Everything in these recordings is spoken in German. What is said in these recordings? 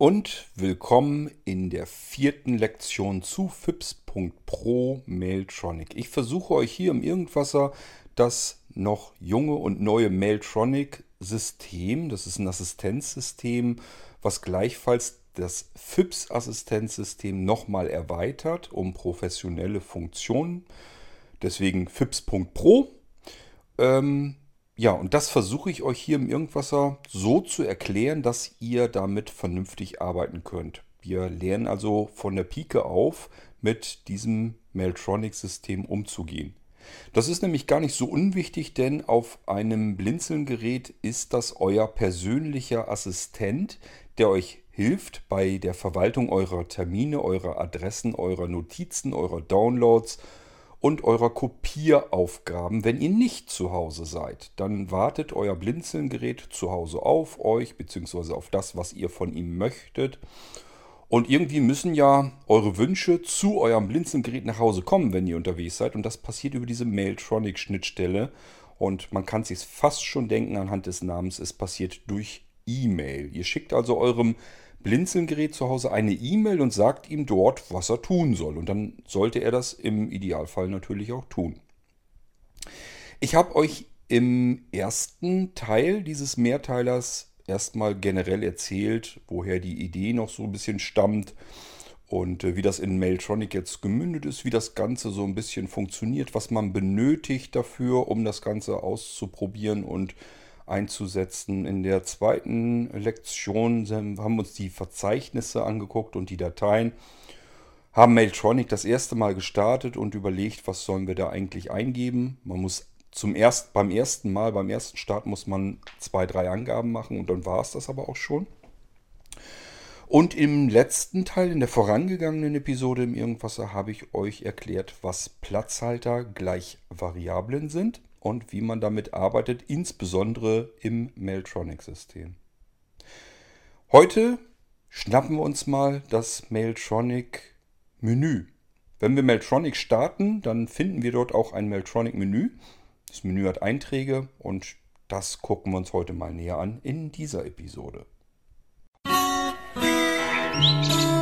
und willkommen in der vierten Lektion zu FIPS.pro Mailtronic. Ich versuche euch hier im Irgendwasser das noch junge und neue Mailtronic-System, das ist ein Assistenzsystem, was gleichfalls das FIPS-Assistenzsystem nochmal erweitert um professionelle Funktionen. Deswegen FIPS.pro. Ähm, ja, und das versuche ich euch hier im Irgendwasser so zu erklären, dass ihr damit vernünftig arbeiten könnt. Wir lernen also von der Pike auf, mit diesem Mailtronic-System umzugehen. Das ist nämlich gar nicht so unwichtig, denn auf einem Blinzeln-Gerät ist das euer persönlicher Assistent, der euch hilft bei der Verwaltung eurer Termine, eurer Adressen, eurer Notizen, eurer Downloads und eurer Kopieraufgaben, wenn ihr nicht zu Hause seid. Dann wartet euer Blinzeln-Gerät zu Hause auf euch, beziehungsweise auf das, was ihr von ihm möchtet. Und irgendwie müssen ja eure Wünsche zu eurem Blinzeln-Gerät nach Hause kommen, wenn ihr unterwegs seid. Und das passiert über diese Mailtronic-Schnittstelle. Und man kann sich fast schon denken anhand des Namens, es passiert durch E-Mail. Ihr schickt also eurem Blinzelgerät zu Hause eine E-Mail und sagt ihm dort, was er tun soll. Und dann sollte er das im Idealfall natürlich auch tun. Ich habe euch im ersten Teil dieses Mehrteilers erstmal generell erzählt, woher die Idee noch so ein bisschen stammt und äh, wie das in Mailtronic jetzt gemündet ist, wie das Ganze so ein bisschen funktioniert, was man benötigt dafür, um das Ganze auszuprobieren und einzusetzen. In der zweiten Lektion haben wir uns die Verzeichnisse angeguckt und die Dateien. Haben Mailtronic das erste Mal gestartet und überlegt, was sollen wir da eigentlich eingeben. Man muss zum erst, beim ersten Mal, beim ersten Start muss man zwei, drei Angaben machen und dann war es das aber auch schon. Und im letzten Teil, in der vorangegangenen Episode im Irgendwasser, habe ich euch erklärt, was Platzhalter gleich Variablen sind und wie man damit arbeitet, insbesondere im Mailtronic-System. Heute schnappen wir uns mal das Mailtronic-Menü. Wenn wir Mailtronic starten, dann finden wir dort auch ein Mailtronic-Menü. Das Menü hat Einträge und das gucken wir uns heute mal näher an in dieser Episode. Musik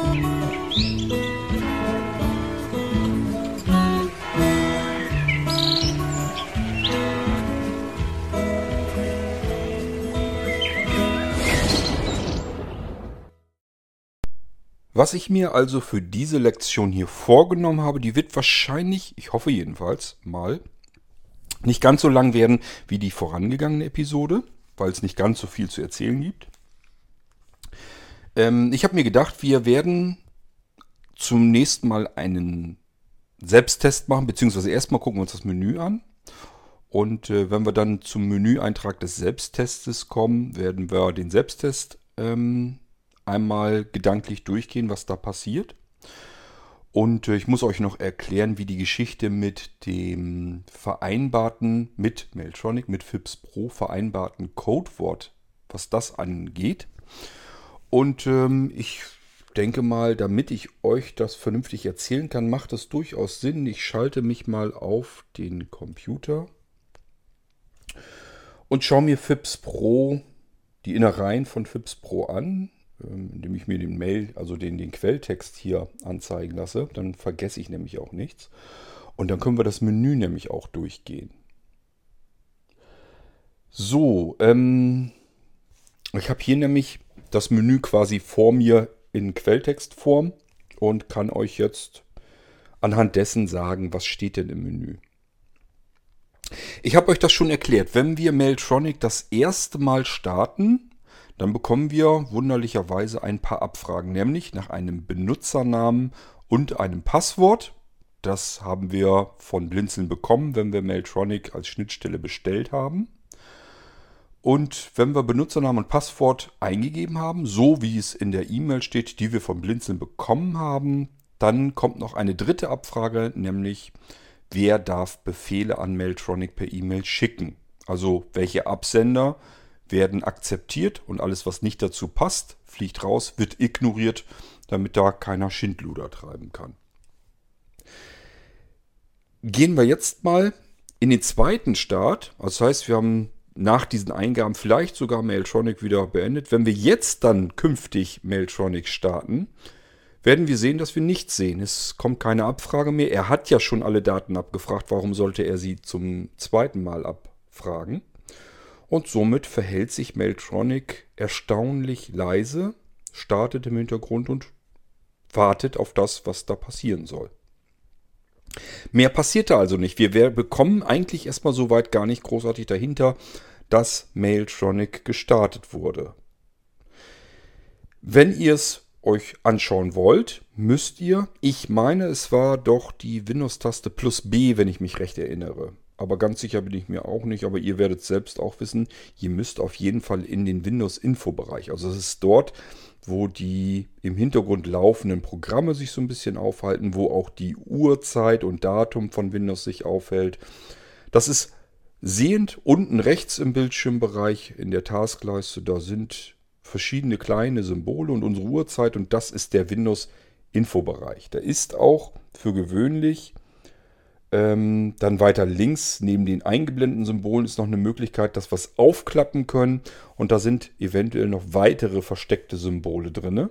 Was ich mir also für diese Lektion hier vorgenommen habe, die wird wahrscheinlich, ich hoffe jedenfalls mal, nicht ganz so lang werden wie die vorangegangene Episode, weil es nicht ganz so viel zu erzählen gibt. Ähm, ich habe mir gedacht, wir werden zum nächsten Mal einen Selbsttest machen, beziehungsweise erstmal gucken wir uns das Menü an. Und äh, wenn wir dann zum Menüeintrag des Selbsttestes kommen, werden wir den Selbsttest ähm, einmal gedanklich durchgehen, was da passiert. Und äh, ich muss euch noch erklären, wie die Geschichte mit dem vereinbarten, mit Mailtronic, mit FIPS Pro vereinbarten Codewort, was das angeht. Und ähm, ich denke mal, damit ich euch das vernünftig erzählen kann, macht es durchaus Sinn. Ich schalte mich mal auf den Computer und schaue mir FIPS Pro, die Innereien von FIPS Pro an. Ähm, indem ich mir den Mail, also den, den Quelltext hier anzeigen lasse. Dann vergesse ich nämlich auch nichts. Und dann können wir das Menü nämlich auch durchgehen. So, ähm, ich habe hier nämlich das Menü quasi vor mir in Quelltextform und kann euch jetzt anhand dessen sagen, was steht denn im Menü. Ich habe euch das schon erklärt. Wenn wir Mailtronic das erste Mal starten, dann bekommen wir wunderlicherweise ein paar Abfragen, nämlich nach einem Benutzernamen und einem Passwort. Das haben wir von Blinzeln bekommen, wenn wir Mailtronic als Schnittstelle bestellt haben. Und wenn wir Benutzernamen und Passwort eingegeben haben, so wie es in der E-Mail steht, die wir von Blinzeln bekommen haben, dann kommt noch eine dritte Abfrage, nämlich wer darf Befehle an Mailtronic per E-Mail schicken. Also welche Absender werden akzeptiert und alles, was nicht dazu passt, fliegt raus, wird ignoriert, damit da keiner Schindluder treiben kann. Gehen wir jetzt mal in den zweiten Start. Das heißt, wir haben nach diesen Eingaben vielleicht sogar Mailtronic wieder beendet. Wenn wir jetzt dann künftig Mailtronic starten, werden wir sehen, dass wir nichts sehen. Es kommt keine Abfrage mehr. Er hat ja schon alle Daten abgefragt. Warum sollte er sie zum zweiten Mal abfragen? Und somit verhält sich Mailtronic erstaunlich leise, startet im Hintergrund und wartet auf das, was da passieren soll. Mehr passiert da also nicht. Wir bekommen eigentlich erstmal soweit gar nicht großartig dahinter, dass Mailtronic gestartet wurde. Wenn ihr es euch anschauen wollt, müsst ihr, ich meine, es war doch die Windows-Taste plus B, wenn ich mich recht erinnere. Aber ganz sicher bin ich mir auch nicht, aber ihr werdet selbst auch wissen, ihr müsst auf jeden Fall in den Windows-Info-Bereich. Also es ist dort, wo die im Hintergrund laufenden Programme sich so ein bisschen aufhalten, wo auch die Uhrzeit und Datum von Windows sich aufhält. Das ist sehend unten rechts im Bildschirmbereich in der Taskleiste. Da sind verschiedene kleine Symbole und unsere Uhrzeit und das ist der Windows Infobereich. Da ist auch für gewöhnlich ähm, dann weiter links neben den eingeblendeten Symbolen ist noch eine Möglichkeit, dass wir es aufklappen können. Und da sind eventuell noch weitere versteckte Symbole drin.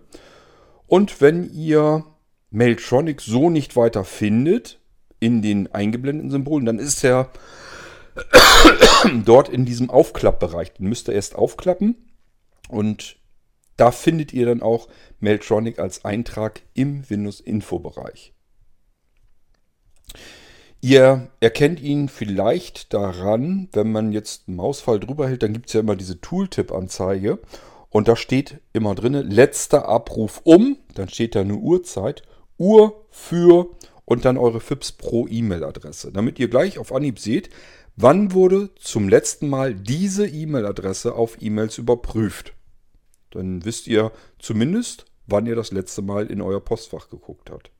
Und wenn ihr Mailtronic so nicht weiter findet in den eingeblendeten Symbolen, dann ist er dort in diesem Aufklappbereich. Den müsst ihr erst aufklappen. Und da findet ihr dann auch Mailtronic als Eintrag im Windows Info Bereich. Ihr erkennt ihn vielleicht daran, wenn man jetzt einen Mausfall drüber hält, dann gibt es ja immer diese Tooltip-Anzeige. Und da steht immer drin, letzter Abruf um, dann steht da eine Uhrzeit, Uhr für und dann eure FIPS Pro E-Mail-Adresse. Damit ihr gleich auf Anhieb seht, wann wurde zum letzten Mal diese E-Mail-Adresse auf E-Mails überprüft. Dann wisst ihr zumindest, wann ihr das letzte Mal in euer Postfach geguckt habt.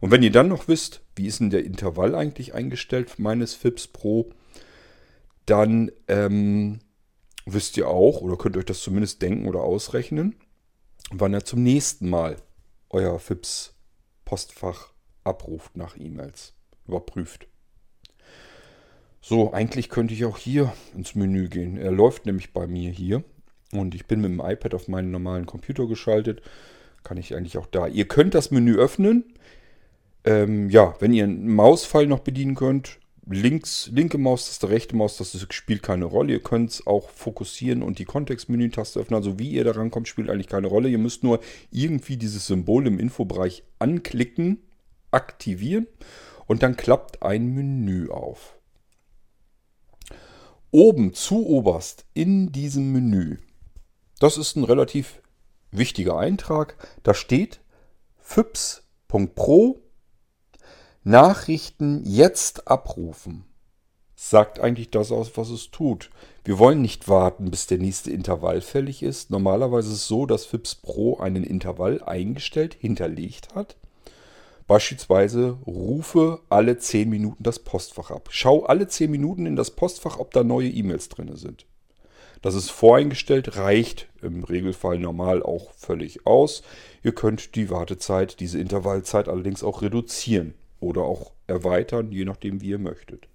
Und wenn ihr dann noch wisst, wie ist denn der Intervall eigentlich eingestellt meines FIPS Pro, dann ähm, wisst ihr auch oder könnt euch das zumindest denken oder ausrechnen, wann ihr zum nächsten Mal euer FIPS Postfach abruft nach E-Mails, überprüft. So, eigentlich könnte ich auch hier ins Menü gehen. Er läuft nämlich bei mir hier und ich bin mit dem iPad auf meinen normalen Computer geschaltet. Kann ich eigentlich auch da. Ihr könnt das Menü öffnen. Ähm, ja, wenn ihr einen Mauspfeil noch bedienen könnt, links, linke Maustaste, rechte Maustaste spielt keine Rolle. Ihr könnt es auch fokussieren und die Kontextmenü-Taste öffnen. Also wie ihr da rankommt, spielt eigentlich keine Rolle. Ihr müsst nur irgendwie dieses Symbol im Infobereich anklicken, aktivieren und dann klappt ein Menü auf. Oben zu oberst in diesem Menü, das ist ein relativ wichtiger Eintrag, da steht FIPS.pro Nachrichten jetzt abrufen. Sagt eigentlich das aus, was es tut. Wir wollen nicht warten, bis der nächste Intervall fällig ist. Normalerweise ist es so, dass FIPS Pro einen Intervall eingestellt, hinterlegt hat. Beispielsweise rufe alle 10 Minuten das Postfach ab. Schau alle 10 Minuten in das Postfach, ob da neue E-Mails drin sind. Das ist voreingestellt, reicht im Regelfall normal auch völlig aus. Ihr könnt die Wartezeit, diese Intervallzeit allerdings auch reduzieren oder auch erweitern, je nachdem, wie ihr möchtet.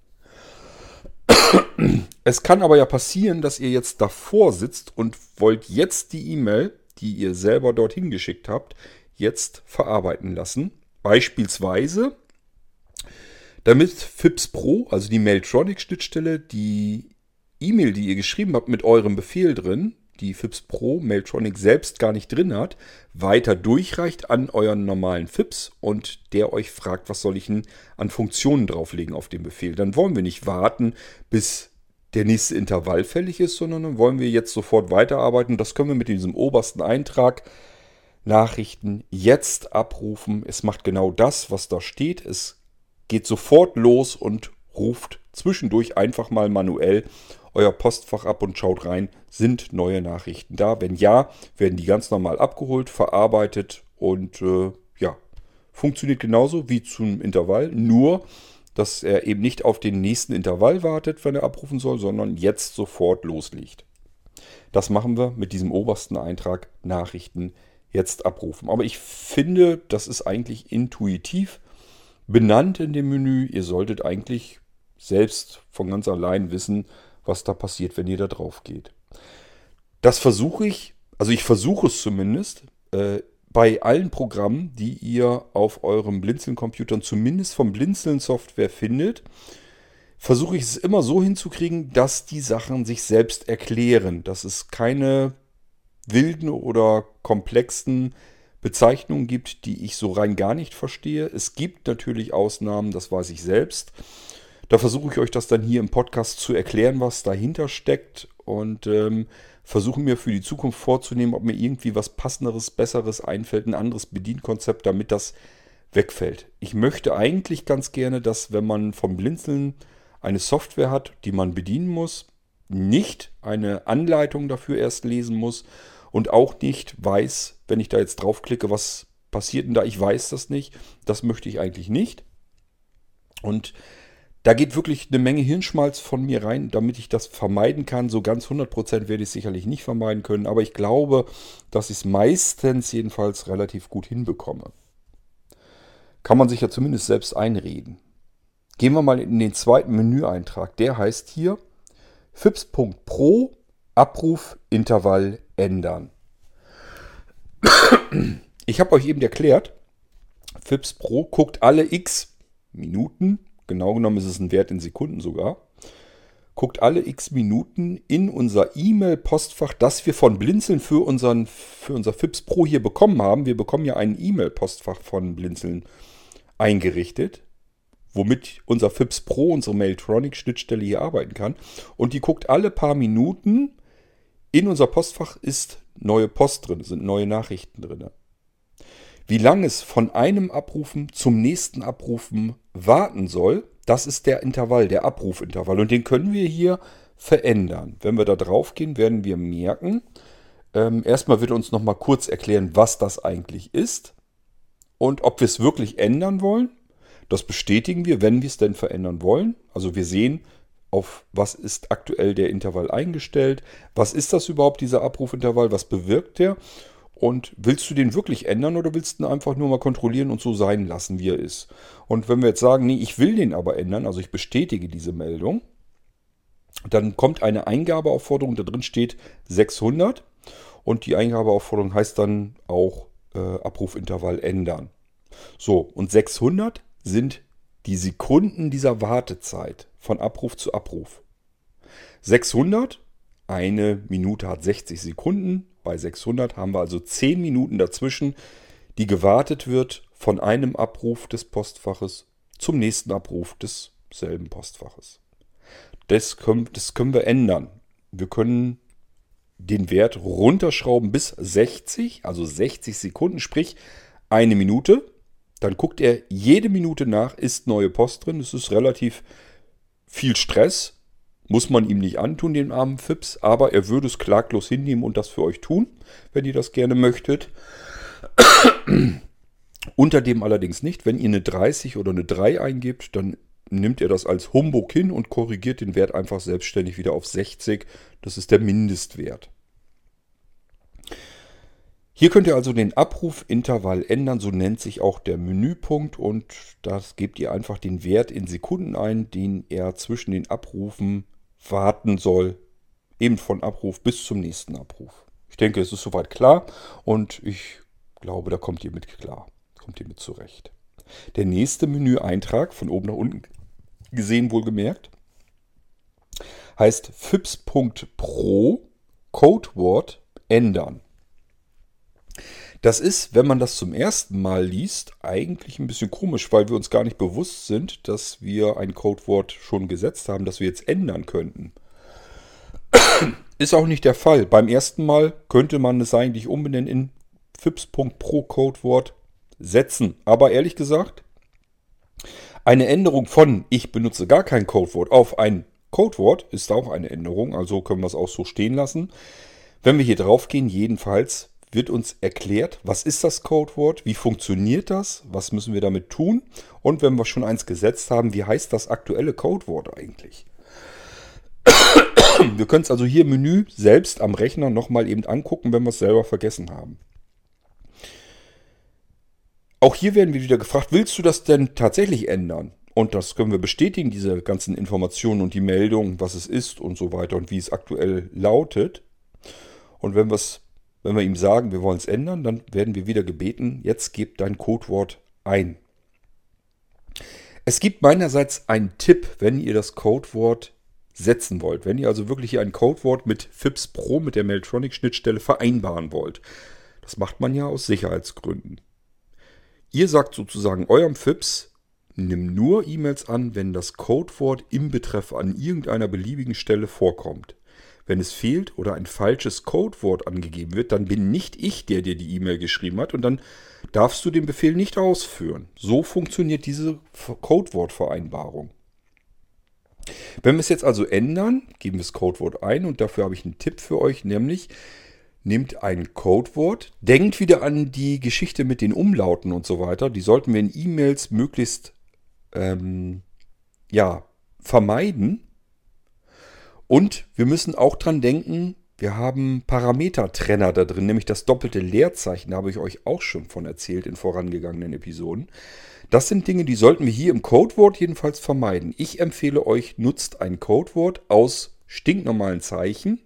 Es kann aber ja passieren, dass ihr jetzt davor sitzt und wollt jetzt die E-Mail, die ihr selber dorthin geschickt habt, jetzt verarbeiten lassen. Beispielsweise, damit FIPS Pro, also die Mailtronic-Schnittstelle, die E-Mail, die ihr geschrieben habt mit eurem Befehl drin, die FIPS Pro Mailtronic selbst gar nicht drin hat, weiter durchreicht an euren normalen FIPS und der euch fragt, was soll ich denn an Funktionen drauflegen auf den Befehl. Dann wollen wir nicht warten, bis der nächste Intervall fällig ist, sondern dann wollen wir jetzt sofort weiterarbeiten. Das können wir mit diesem obersten Eintrag Nachrichten jetzt abrufen. Es macht genau das, was da steht. Es geht sofort los und ruft zwischendurch einfach mal manuell euer Postfach ab und schaut rein, sind neue Nachrichten da? Wenn ja, werden die ganz normal abgeholt, verarbeitet und äh, ja, funktioniert genauso wie zum Intervall, nur dass er eben nicht auf den nächsten Intervall wartet, wenn er abrufen soll, sondern jetzt sofort loslegt. Das machen wir mit diesem obersten Eintrag Nachrichten jetzt abrufen. Aber ich finde, das ist eigentlich intuitiv benannt in dem Menü. Ihr solltet eigentlich selbst von ganz allein wissen, was da passiert, wenn ihr da drauf geht. Das versuche ich, also ich versuche es zumindest, äh, bei allen Programmen, die ihr auf eurem Blinzeln-Computern zumindest vom Blinzeln-Software findet, versuche ich es immer so hinzukriegen, dass die Sachen sich selbst erklären, dass es keine wilden oder komplexen Bezeichnungen gibt, die ich so rein gar nicht verstehe. Es gibt natürlich Ausnahmen, das weiß ich selbst. Da versuche ich euch das dann hier im Podcast zu erklären, was dahinter steckt und ähm, versuche mir für die Zukunft vorzunehmen, ob mir irgendwie was passenderes, besseres einfällt, ein anderes Bedienkonzept, damit das wegfällt. Ich möchte eigentlich ganz gerne, dass wenn man vom Blinzeln eine Software hat, die man bedienen muss, nicht eine Anleitung dafür erst lesen muss und auch nicht weiß, wenn ich da jetzt draufklicke, was passiert denn da, ich weiß das nicht. Das möchte ich eigentlich nicht. Und da geht wirklich eine Menge Hirnschmalz von mir rein, damit ich das vermeiden kann. So ganz 100% werde ich es sicherlich nicht vermeiden können, aber ich glaube, dass ich es meistens jedenfalls relativ gut hinbekomme. Kann man sich ja zumindest selbst einreden. Gehen wir mal in den zweiten Menüeintrag. Der heißt hier fips.pro Abrufintervall ändern. Ich habe euch eben erklärt, FIPS Pro guckt alle x Minuten, genau genommen ist es ein Wert in Sekunden sogar, guckt alle x Minuten in unser E-Mail-Postfach, das wir von Blinzeln für, unseren, für unser FIPS Pro hier bekommen haben. Wir bekommen ja ein E-Mail-Postfach von Blinzeln eingerichtet, womit unser FIPS Pro, unsere Mailtronic-Schnittstelle hier arbeiten kann. Und die guckt alle paar Minuten in unser Postfach ist neue Post drin, sind neue Nachrichten drin. Wie lange es von einem Abrufen zum nächsten Abrufen warten soll, das ist der Intervall, der Abrufintervall. Und den können wir hier verändern. Wenn wir da drauf gehen, werden wir merken, ähm, erstmal wird uns nochmal kurz erklären, was das eigentlich ist und ob wir es wirklich ändern wollen. Das bestätigen wir, wenn wir es denn verändern wollen. Also wir sehen, auf was ist aktuell der Intervall eingestellt, was ist das überhaupt, dieser Abrufintervall, was bewirkt der und willst du den wirklich ändern oder willst du ihn einfach nur mal kontrollieren und so sein lassen, wie er ist? Und wenn wir jetzt sagen, nee, ich will den aber ändern, also ich bestätige diese Meldung, dann kommt eine Eingabeaufforderung, da drin steht 600 und die Eingabeaufforderung heißt dann auch äh, Abrufintervall ändern. So, und 600 sind die Sekunden dieser Wartezeit von Abruf zu Abruf. 600, eine Minute hat 60 Sekunden. Bei 600 haben wir also 10 Minuten dazwischen, die gewartet wird von einem Abruf des Postfaches zum nächsten Abruf desselben Postfaches. Das können, das können wir ändern. Wir können den Wert runterschrauben bis 60, also 60 Sekunden, sprich eine Minute. Dann guckt er jede Minute nach, ist neue Post drin. Das ist relativ viel Stress muss man ihm nicht antun, den armen Fips, aber er würde es klaglos hinnehmen und das für euch tun, wenn ihr das gerne möchtet. Unter dem allerdings nicht. Wenn ihr eine 30 oder eine 3 eingibt, dann nimmt er das als Humbug hin und korrigiert den Wert einfach selbstständig wieder auf 60. Das ist der Mindestwert. Hier könnt ihr also den Abrufintervall ändern, so nennt sich auch der Menüpunkt und das gebt ihr einfach den Wert in Sekunden ein, den er zwischen den Abrufen warten soll, eben von Abruf bis zum nächsten Abruf. Ich denke, es ist soweit klar und ich glaube, da kommt ihr mit klar, kommt ihr mit zurecht. Der nächste Menüeintrag, von oben nach unten gesehen wohlgemerkt, heißt fips.pro Codewort ändern. Das ist, wenn man das zum ersten Mal liest, eigentlich ein bisschen komisch, weil wir uns gar nicht bewusst sind, dass wir ein Codewort schon gesetzt haben, das wir jetzt ändern könnten. Ist auch nicht der Fall. Beim ersten Mal könnte man es eigentlich umbenennen in fips.pro Codewort setzen. Aber ehrlich gesagt, eine Änderung von ich benutze gar kein Codewort auf ein Codewort ist auch eine Änderung, also können wir es auch so stehen lassen. Wenn wir hier drauf gehen, jedenfalls wird uns erklärt, was ist das Codewort, wie funktioniert das, was müssen wir damit tun und wenn wir schon eins gesetzt haben, wie heißt das aktuelle Codewort eigentlich. Wir können es also hier im Menü selbst am Rechner nochmal eben angucken, wenn wir es selber vergessen haben. Auch hier werden wir wieder gefragt, willst du das denn tatsächlich ändern? Und das können wir bestätigen, diese ganzen Informationen und die Meldung, was es ist und so weiter und wie es aktuell lautet. Und wenn, wenn wir ihm sagen, wir wollen es ändern, dann werden wir wieder gebeten, jetzt gib dein Codewort ein. Es gibt meinerseits einen Tipp, wenn ihr das Codewort setzen wollt. Wenn ihr also wirklich ein Codewort mit FIPS Pro, mit der Mailtronic-Schnittstelle vereinbaren wollt. Das macht man ja aus Sicherheitsgründen. Ihr sagt sozusagen eurem FIPS, nimm nur E-Mails an, wenn das Codewort im Betreff an irgendeiner beliebigen Stelle vorkommt. Wenn es fehlt oder ein falsches Codewort angegeben wird, dann bin nicht ich, der dir die E-Mail geschrieben hat und dann darfst du den Befehl nicht ausführen. So funktioniert diese Codewortvereinbarung. Wenn wir es jetzt also ändern, geben wir das Codewort ein und dafür habe ich einen Tipp für euch, nämlich nehmt ein Codewort, denkt wieder an die Geschichte mit den Umlauten und so weiter. Die sollten wir in E-Mails möglichst ähm, ja, vermeiden. Und wir müssen auch dran denken, wir haben Parametertrenner da drin, nämlich das doppelte Leerzeichen, da habe ich euch auch schon von erzählt in vorangegangenen Episoden. Das sind Dinge, die sollten wir hier im Codewort jedenfalls vermeiden. Ich empfehle euch, nutzt ein Codewort aus stinknormalen Zeichen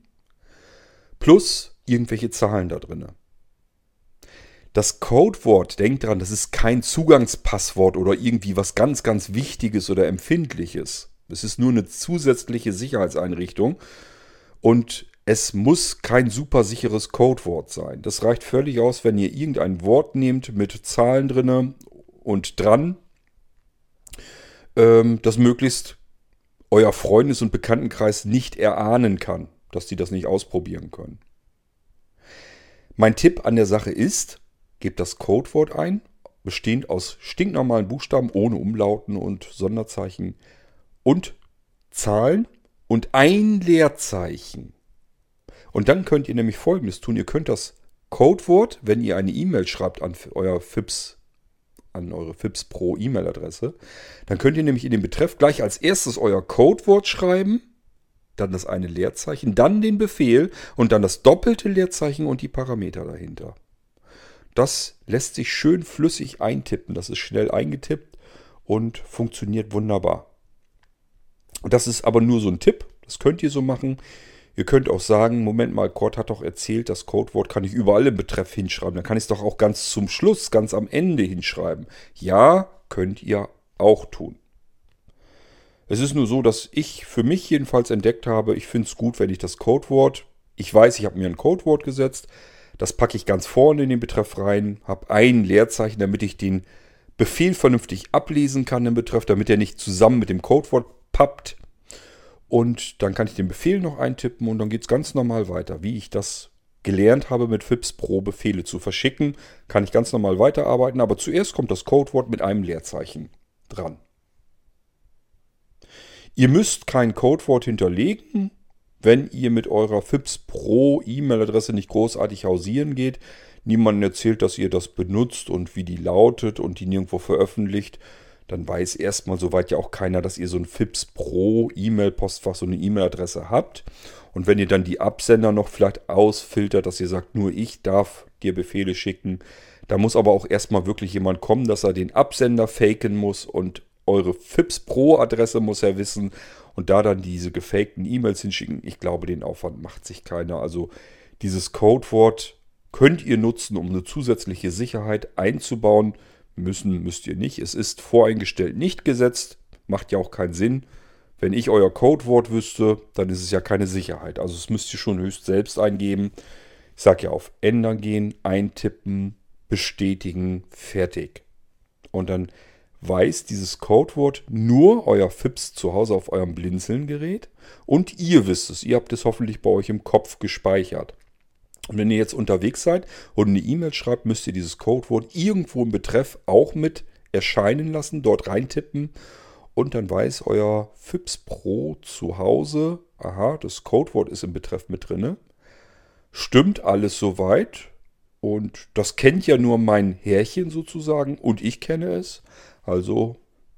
plus irgendwelche Zahlen da drin. Das Codewort, denkt dran, das ist kein Zugangspasswort oder irgendwie was ganz, ganz Wichtiges oder Empfindliches. Es ist nur eine zusätzliche Sicherheitseinrichtung und es muss kein super sicheres Codewort sein. Das reicht völlig aus, wenn ihr irgendein Wort nehmt mit Zahlen drinne und dran, ähm, das möglichst euer Freundes- und Bekanntenkreis nicht erahnen kann, dass die das nicht ausprobieren können. Mein Tipp an der Sache ist, gebt das Codewort ein, bestehend aus stinknormalen Buchstaben ohne Umlauten und Sonderzeichen und Zahlen und ein Leerzeichen. Und dann könnt ihr nämlich Folgendes tun. Ihr könnt das Codewort, wenn ihr eine E-Mail schreibt an euer FIPS an eure FIPS Pro E-Mail-Adresse. Dann könnt ihr nämlich in den Betreff gleich als erstes euer Codewort schreiben, dann das eine Leerzeichen, dann den Befehl und dann das doppelte Leerzeichen und die Parameter dahinter. Das lässt sich schön flüssig eintippen. Das ist schnell eingetippt und funktioniert wunderbar. Das ist aber nur so ein Tipp. Das könnt ihr so machen. Ihr könnt auch sagen, Moment mal, Cord hat doch erzählt, das Codewort kann ich überall im Betreff hinschreiben. Dann kann ich es doch auch ganz zum Schluss, ganz am Ende hinschreiben. Ja, könnt ihr auch tun. Es ist nur so, dass ich für mich jedenfalls entdeckt habe, ich finde es gut, wenn ich das Codewort, ich weiß, ich habe mir ein Codewort gesetzt, das packe ich ganz vorne in den Betreff rein, habe ein Leerzeichen, damit ich den Befehl vernünftig ablesen kann im Betreff, damit er nicht zusammen mit dem Codewort pappt. Und dann kann ich den Befehl noch eintippen und dann geht es ganz normal weiter. Wie ich das gelernt habe, mit FIPS Pro Befehle zu verschicken, kann ich ganz normal weiterarbeiten. Aber zuerst kommt das Codewort mit einem Leerzeichen dran. Ihr müsst kein Codewort hinterlegen, wenn ihr mit eurer FIPS Pro E-Mail-Adresse nicht großartig hausieren geht. Niemand erzählt, dass ihr das benutzt und wie die lautet und die nirgendwo veröffentlicht dann weiß erstmal soweit ja auch keiner, dass ihr so ein FIPS Pro E-Mail-Postfach, so eine E-Mail-Adresse habt. Und wenn ihr dann die Absender noch vielleicht ausfiltert, dass ihr sagt, nur ich darf dir Befehle schicken, da muss aber auch erstmal wirklich jemand kommen, dass er den Absender faken muss und eure FIPS Pro-Adresse muss er wissen und da dann diese gefakten E-Mails hinschicken. Ich glaube, den Aufwand macht sich keiner. Also dieses Codewort könnt ihr nutzen, um eine zusätzliche Sicherheit einzubauen. Müssen müsst ihr nicht. Es ist voreingestellt nicht gesetzt. Macht ja auch keinen Sinn. Wenn ich euer Codewort wüsste, dann ist es ja keine Sicherheit. Also es müsst ihr schon höchst selbst eingeben. Ich sage ja auf Ändern gehen, eintippen, bestätigen, fertig. Und dann weiß dieses Codewort nur euer FIPS zu Hause auf eurem Blinzeln-Gerät und ihr wisst es. Ihr habt es hoffentlich bei euch im Kopf gespeichert. Und wenn ihr jetzt unterwegs seid und eine E-Mail schreibt, müsst ihr dieses Codewort irgendwo im Betreff auch mit erscheinen lassen, dort reintippen und dann weiß euer FIPS Pro zu Hause, aha, das Codewort ist im Betreff mit drinne. Stimmt alles soweit und das kennt ja nur mein Härchen sozusagen und ich kenne es. Also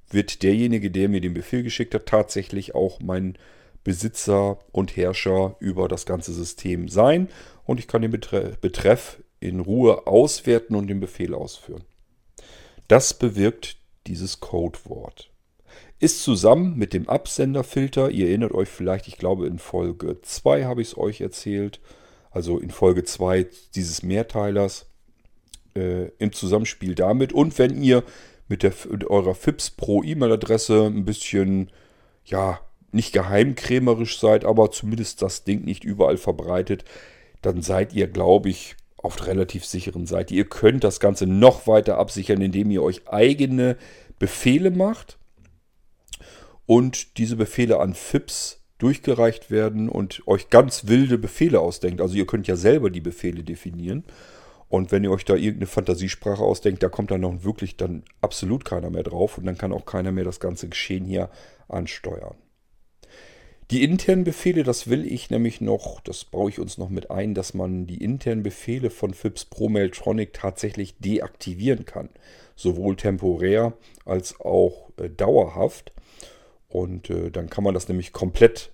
wird derjenige, der mir den Befehl geschickt hat, tatsächlich auch mein Besitzer und Herrscher über das ganze System sein und ich kann den Betreff in Ruhe auswerten und den Befehl ausführen. Das bewirkt dieses Codewort. ist zusammen mit dem Absenderfilter, ihr erinnert euch vielleicht, ich glaube in Folge 2 habe ich es euch erzählt, also in Folge 2 dieses Mehrteilers, äh, im Zusammenspiel damit. Und wenn ihr mit, der, mit eurer FIPS Pro E-Mail-Adresse ein bisschen, ja, nicht geheimkrämerisch seid, aber zumindest das Ding nicht überall verbreitet, dann seid ihr, glaube ich, auf der relativ sicheren Seite. Ihr könnt das Ganze noch weiter absichern, indem ihr euch eigene Befehle macht und diese Befehle an FIPS durchgereicht werden und euch ganz wilde Befehle ausdenkt. Also ihr könnt ja selber die Befehle definieren. Und wenn ihr euch da irgendeine Fantasiesprache ausdenkt, da kommt dann noch wirklich dann absolut keiner mehr drauf und dann kann auch keiner mehr das ganze Geschehen hier ansteuern. Die internen Befehle, das will ich nämlich noch, das baue ich uns noch mit ein, dass man die internen Befehle von FIPS Pro Mailtronic tatsächlich deaktivieren kann. Sowohl temporär als auch äh, dauerhaft. Und äh, dann kann man das nämlich komplett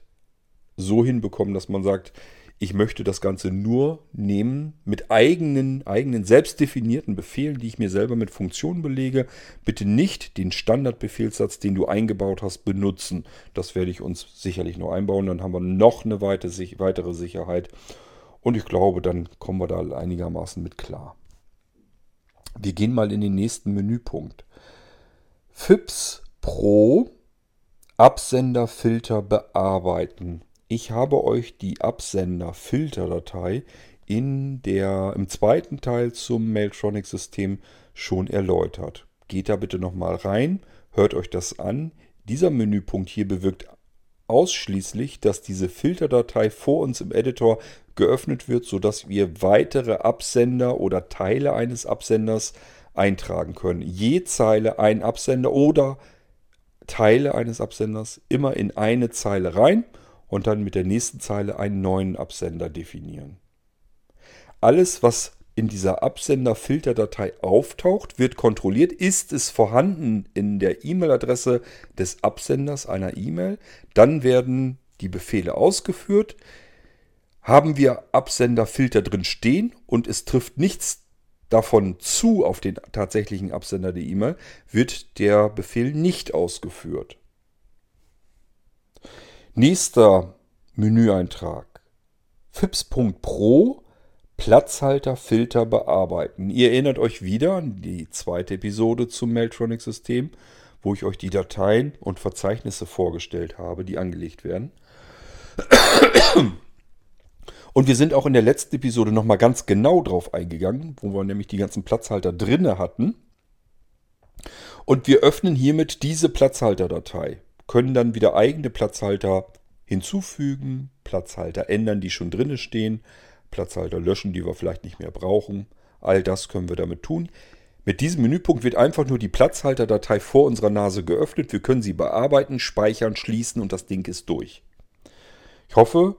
so hinbekommen, dass man sagt, ich möchte das Ganze nur nehmen mit eigenen, eigenen selbstdefinierten Befehlen, die ich mir selber mit Funktionen belege. Bitte nicht den Standardbefehlssatz, den du eingebaut hast, benutzen. Das werde ich uns sicherlich noch einbauen. Dann haben wir noch eine weitere Sicherheit. Und ich glaube, dann kommen wir da einigermaßen mit klar. Wir gehen mal in den nächsten Menüpunkt. FIPS Pro Absenderfilter bearbeiten. Ich habe euch die Absender-Filterdatei in der, im zweiten Teil zum Mailtronic-System schon erläutert. Geht da bitte nochmal rein, hört euch das an. Dieser Menüpunkt hier bewirkt ausschließlich, dass diese Filterdatei vor uns im Editor geöffnet wird, sodass wir weitere Absender oder Teile eines Absenders eintragen können. Je Zeile ein Absender oder Teile eines Absenders immer in eine Zeile rein und dann mit der nächsten Zeile einen neuen Absender definieren. Alles, was in dieser Absender-Filterdatei auftaucht, wird kontrolliert. Ist es vorhanden in der E-Mail-Adresse des Absenders einer E-Mail, dann werden die Befehle ausgeführt. Haben wir Absenderfilter drin stehen und es trifft nichts davon zu auf den tatsächlichen Absender der E-Mail, wird der Befehl nicht ausgeführt. Nächster Menüeintrag. FIPS.pro Platzhalterfilter bearbeiten. Ihr erinnert euch wieder an die zweite Episode zum Mailtronic-System, wo ich euch die Dateien und Verzeichnisse vorgestellt habe, die angelegt werden. Und wir sind auch in der letzten Episode nochmal ganz genau drauf eingegangen, wo wir nämlich die ganzen Platzhalter drinne hatten. Und wir öffnen hiermit diese Platzhalterdatei, können dann wieder eigene Platzhalter hinzufügen, Platzhalter ändern, die schon drinne stehen, Platzhalter löschen, die wir vielleicht nicht mehr brauchen. All das können wir damit tun. Mit diesem Menüpunkt wird einfach nur die Platzhalterdatei vor unserer Nase geöffnet. Wir können sie bearbeiten, speichern, schließen und das Ding ist durch. Ich hoffe,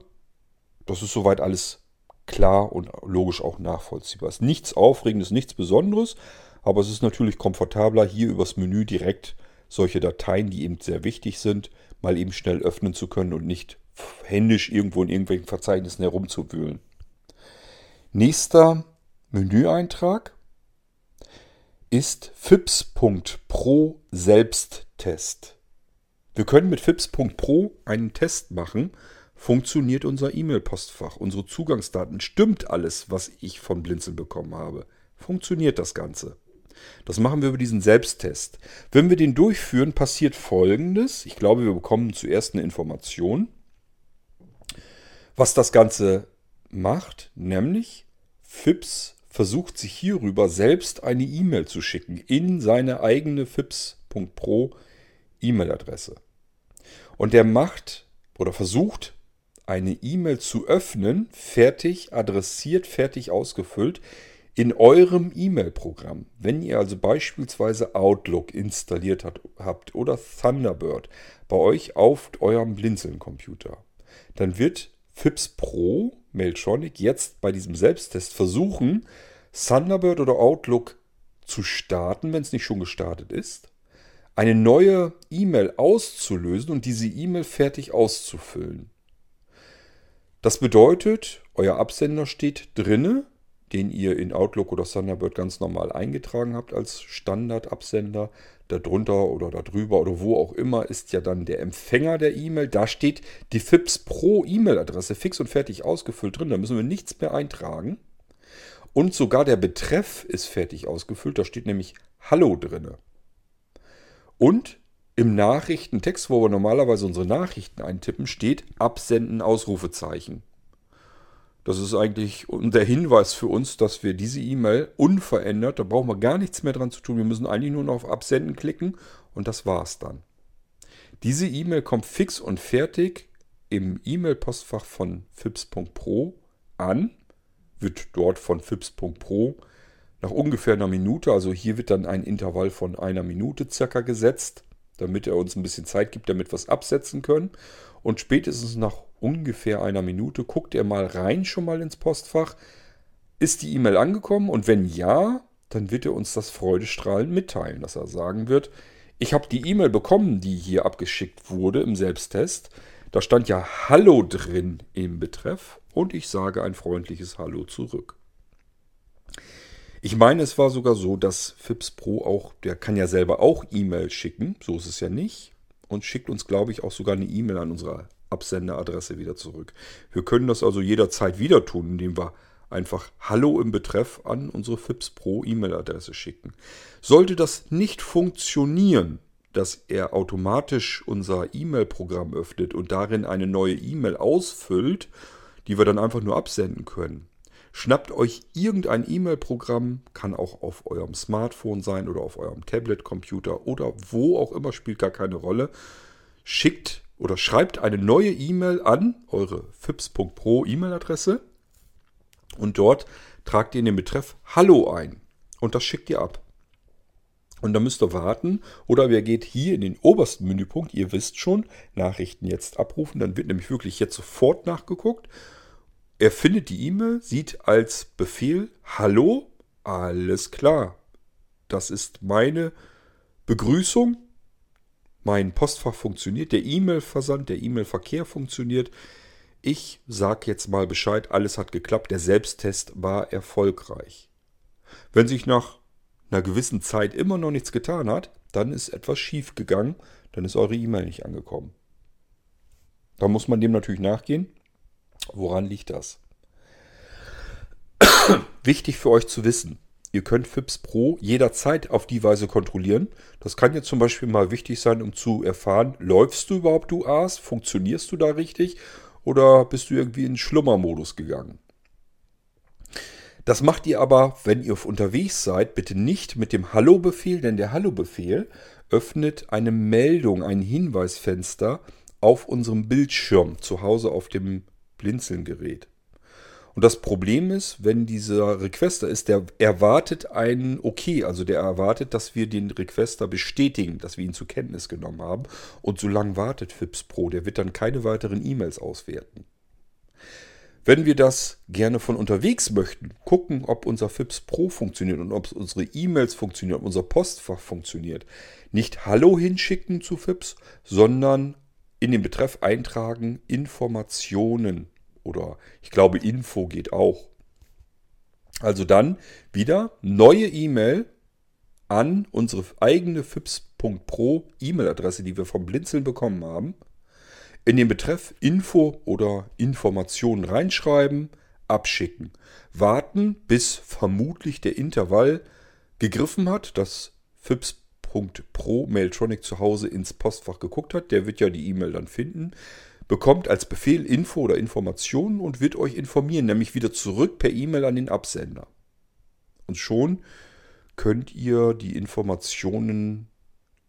das ist soweit alles klar und logisch auch nachvollziehbar. Es ist nichts Aufregendes, nichts Besonderes, aber es ist natürlich komfortabler, hier übers Menü direkt solche Dateien, die eben sehr wichtig sind, mal eben schnell öffnen zu können und nicht händisch irgendwo in irgendwelchen Verzeichnissen herumzuwühlen. Nächster Menüeintrag ist fips.pro Selbsttest. Wir können mit fips.pro einen Test machen funktioniert unser E-Mail-Postfach, unsere Zugangsdaten, stimmt alles, was ich von Blinzeln bekommen habe. Funktioniert das Ganze. Das machen wir über diesen Selbsttest. Wenn wir den durchführen, passiert Folgendes. Ich glaube, wir bekommen zuerst eine Information, was das Ganze macht, nämlich FIPS versucht sich hierüber selbst eine E-Mail zu schicken in seine eigene FIPS.pro E-Mail-Adresse. Und der macht oder versucht eine E-Mail zu öffnen, fertig adressiert, fertig ausgefüllt, in eurem E-Mail-Programm. Wenn ihr also beispielsweise Outlook installiert hat, habt oder Thunderbird bei euch auf eurem Blinzeln-Computer, dann wird FIPS Pro Mailtronic jetzt bei diesem Selbsttest versuchen, Thunderbird oder Outlook zu starten, wenn es nicht schon gestartet ist, eine neue E-Mail auszulösen und diese E-Mail fertig auszufüllen. Das bedeutet, euer Absender steht drinne, den ihr in Outlook oder Thunderbird ganz normal eingetragen habt als Standardabsender. Darunter oder darüber oder wo auch immer ist ja dann der Empfänger der E-Mail. Da steht die FIPS Pro E-Mail-Adresse fix und fertig ausgefüllt drin. Da müssen wir nichts mehr eintragen. Und sogar der Betreff ist fertig ausgefüllt. Da steht nämlich Hallo drin. Und im Nachrichtentext, wo wir normalerweise unsere Nachrichten eintippen, steht Absenden Ausrufezeichen. Das ist eigentlich der Hinweis für uns, dass wir diese E-Mail unverändert, da brauchen wir gar nichts mehr dran zu tun. Wir müssen eigentlich nur noch auf Absenden klicken und das war's dann. Diese E-Mail kommt fix und fertig im E-Mail-Postfach von fips.pro an, wird dort von fips.pro nach ungefähr einer Minute, also hier wird dann ein Intervall von einer Minute circa gesetzt, damit er uns ein bisschen Zeit gibt, damit wir es absetzen können. Und spätestens nach ungefähr einer Minute guckt er mal rein schon mal ins Postfach. Ist die E-Mail angekommen? Und wenn ja, dann wird er uns das freudestrahlend mitteilen, dass er sagen wird, ich habe die E-Mail bekommen, die hier abgeschickt wurde im Selbsttest. Da stand ja Hallo drin im Betreff und ich sage ein freundliches Hallo zurück. Ich meine, es war sogar so, dass FIPS Pro auch, der kann ja selber auch E-Mail schicken, so ist es ja nicht, und schickt uns, glaube ich, auch sogar eine E-Mail an unsere Absenderadresse wieder zurück. Wir können das also jederzeit wieder tun, indem wir einfach Hallo im Betreff an unsere FIPS Pro E-Mail-Adresse schicken. Sollte das nicht funktionieren, dass er automatisch unser E-Mail-Programm öffnet und darin eine neue E-Mail ausfüllt, die wir dann einfach nur absenden können. Schnappt euch irgendein E-Mail-Programm, kann auch auf eurem Smartphone sein oder auf eurem Tablet-Computer oder wo auch immer, spielt gar keine Rolle. Schickt oder schreibt eine neue E-Mail an eure fips.pro E-Mail-Adresse und dort tragt ihr in den Betreff Hallo ein und das schickt ihr ab. Und dann müsst ihr warten oder wer geht hier in den obersten Menüpunkt, ihr wisst schon, Nachrichten jetzt abrufen, dann wird nämlich wirklich jetzt sofort nachgeguckt. Er findet die E-Mail, sieht als Befehl Hallo, alles klar. Das ist meine Begrüßung mein Postfach funktioniert, der E-Mail-Versand, der E-Mail-Verkehr funktioniert. Ich sage jetzt mal Bescheid, alles hat geklappt, der Selbsttest war erfolgreich. Wenn sich nach einer gewissen Zeit immer noch nichts getan hat, dann ist etwas schief gegangen, dann ist eure E-Mail nicht angekommen. Da muss man dem natürlich nachgehen. Woran liegt das? Wichtig für euch zu wissen, Ihr könnt FIPS Pro jederzeit auf die Weise kontrollieren. Das kann jetzt zum Beispiel mal wichtig sein, um zu erfahren, läufst du überhaupt du UAs? Funktionierst du da richtig? Oder bist du irgendwie in Schlummermodus gegangen? Das macht ihr aber, wenn ihr unterwegs seid, bitte nicht mit dem Hallo-Befehl, denn der Hallo-Befehl öffnet eine Meldung, ein Hinweisfenster auf unserem Bildschirm zu Hause auf dem Blinzeln-Gerät. Und das Problem ist, wenn dieser Requester ist, der erwartet ein Okay, also der erwartet, dass wir den Requester bestätigen, dass wir ihn zur Kenntnis genommen haben. Und so lange wartet FIPS Pro, der wird dann keine weiteren E-Mails auswerten. Wenn wir das gerne von unterwegs möchten, gucken, ob unser FIPS Pro funktioniert und ob unsere E-Mails funktionieren, ob unser Postfach funktioniert, nicht Hallo hinschicken zu FIPS, sondern in den Betreff eintragen Informationen oder ich glaube, Info geht auch. Also dann wieder neue E-Mail an unsere eigene fips.pro E-Mail-Adresse, die wir vom Blinzeln bekommen haben. In den Betreff Info oder Informationen reinschreiben, abschicken. Warten, bis vermutlich der Intervall gegriffen hat, dass fips.pro Mailtronic zu Hause ins Postfach geguckt hat. Der wird ja die E-Mail dann finden bekommt als Befehl Info oder Informationen und wird euch informieren, nämlich wieder zurück per E-Mail an den Absender. Und schon könnt ihr die Informationen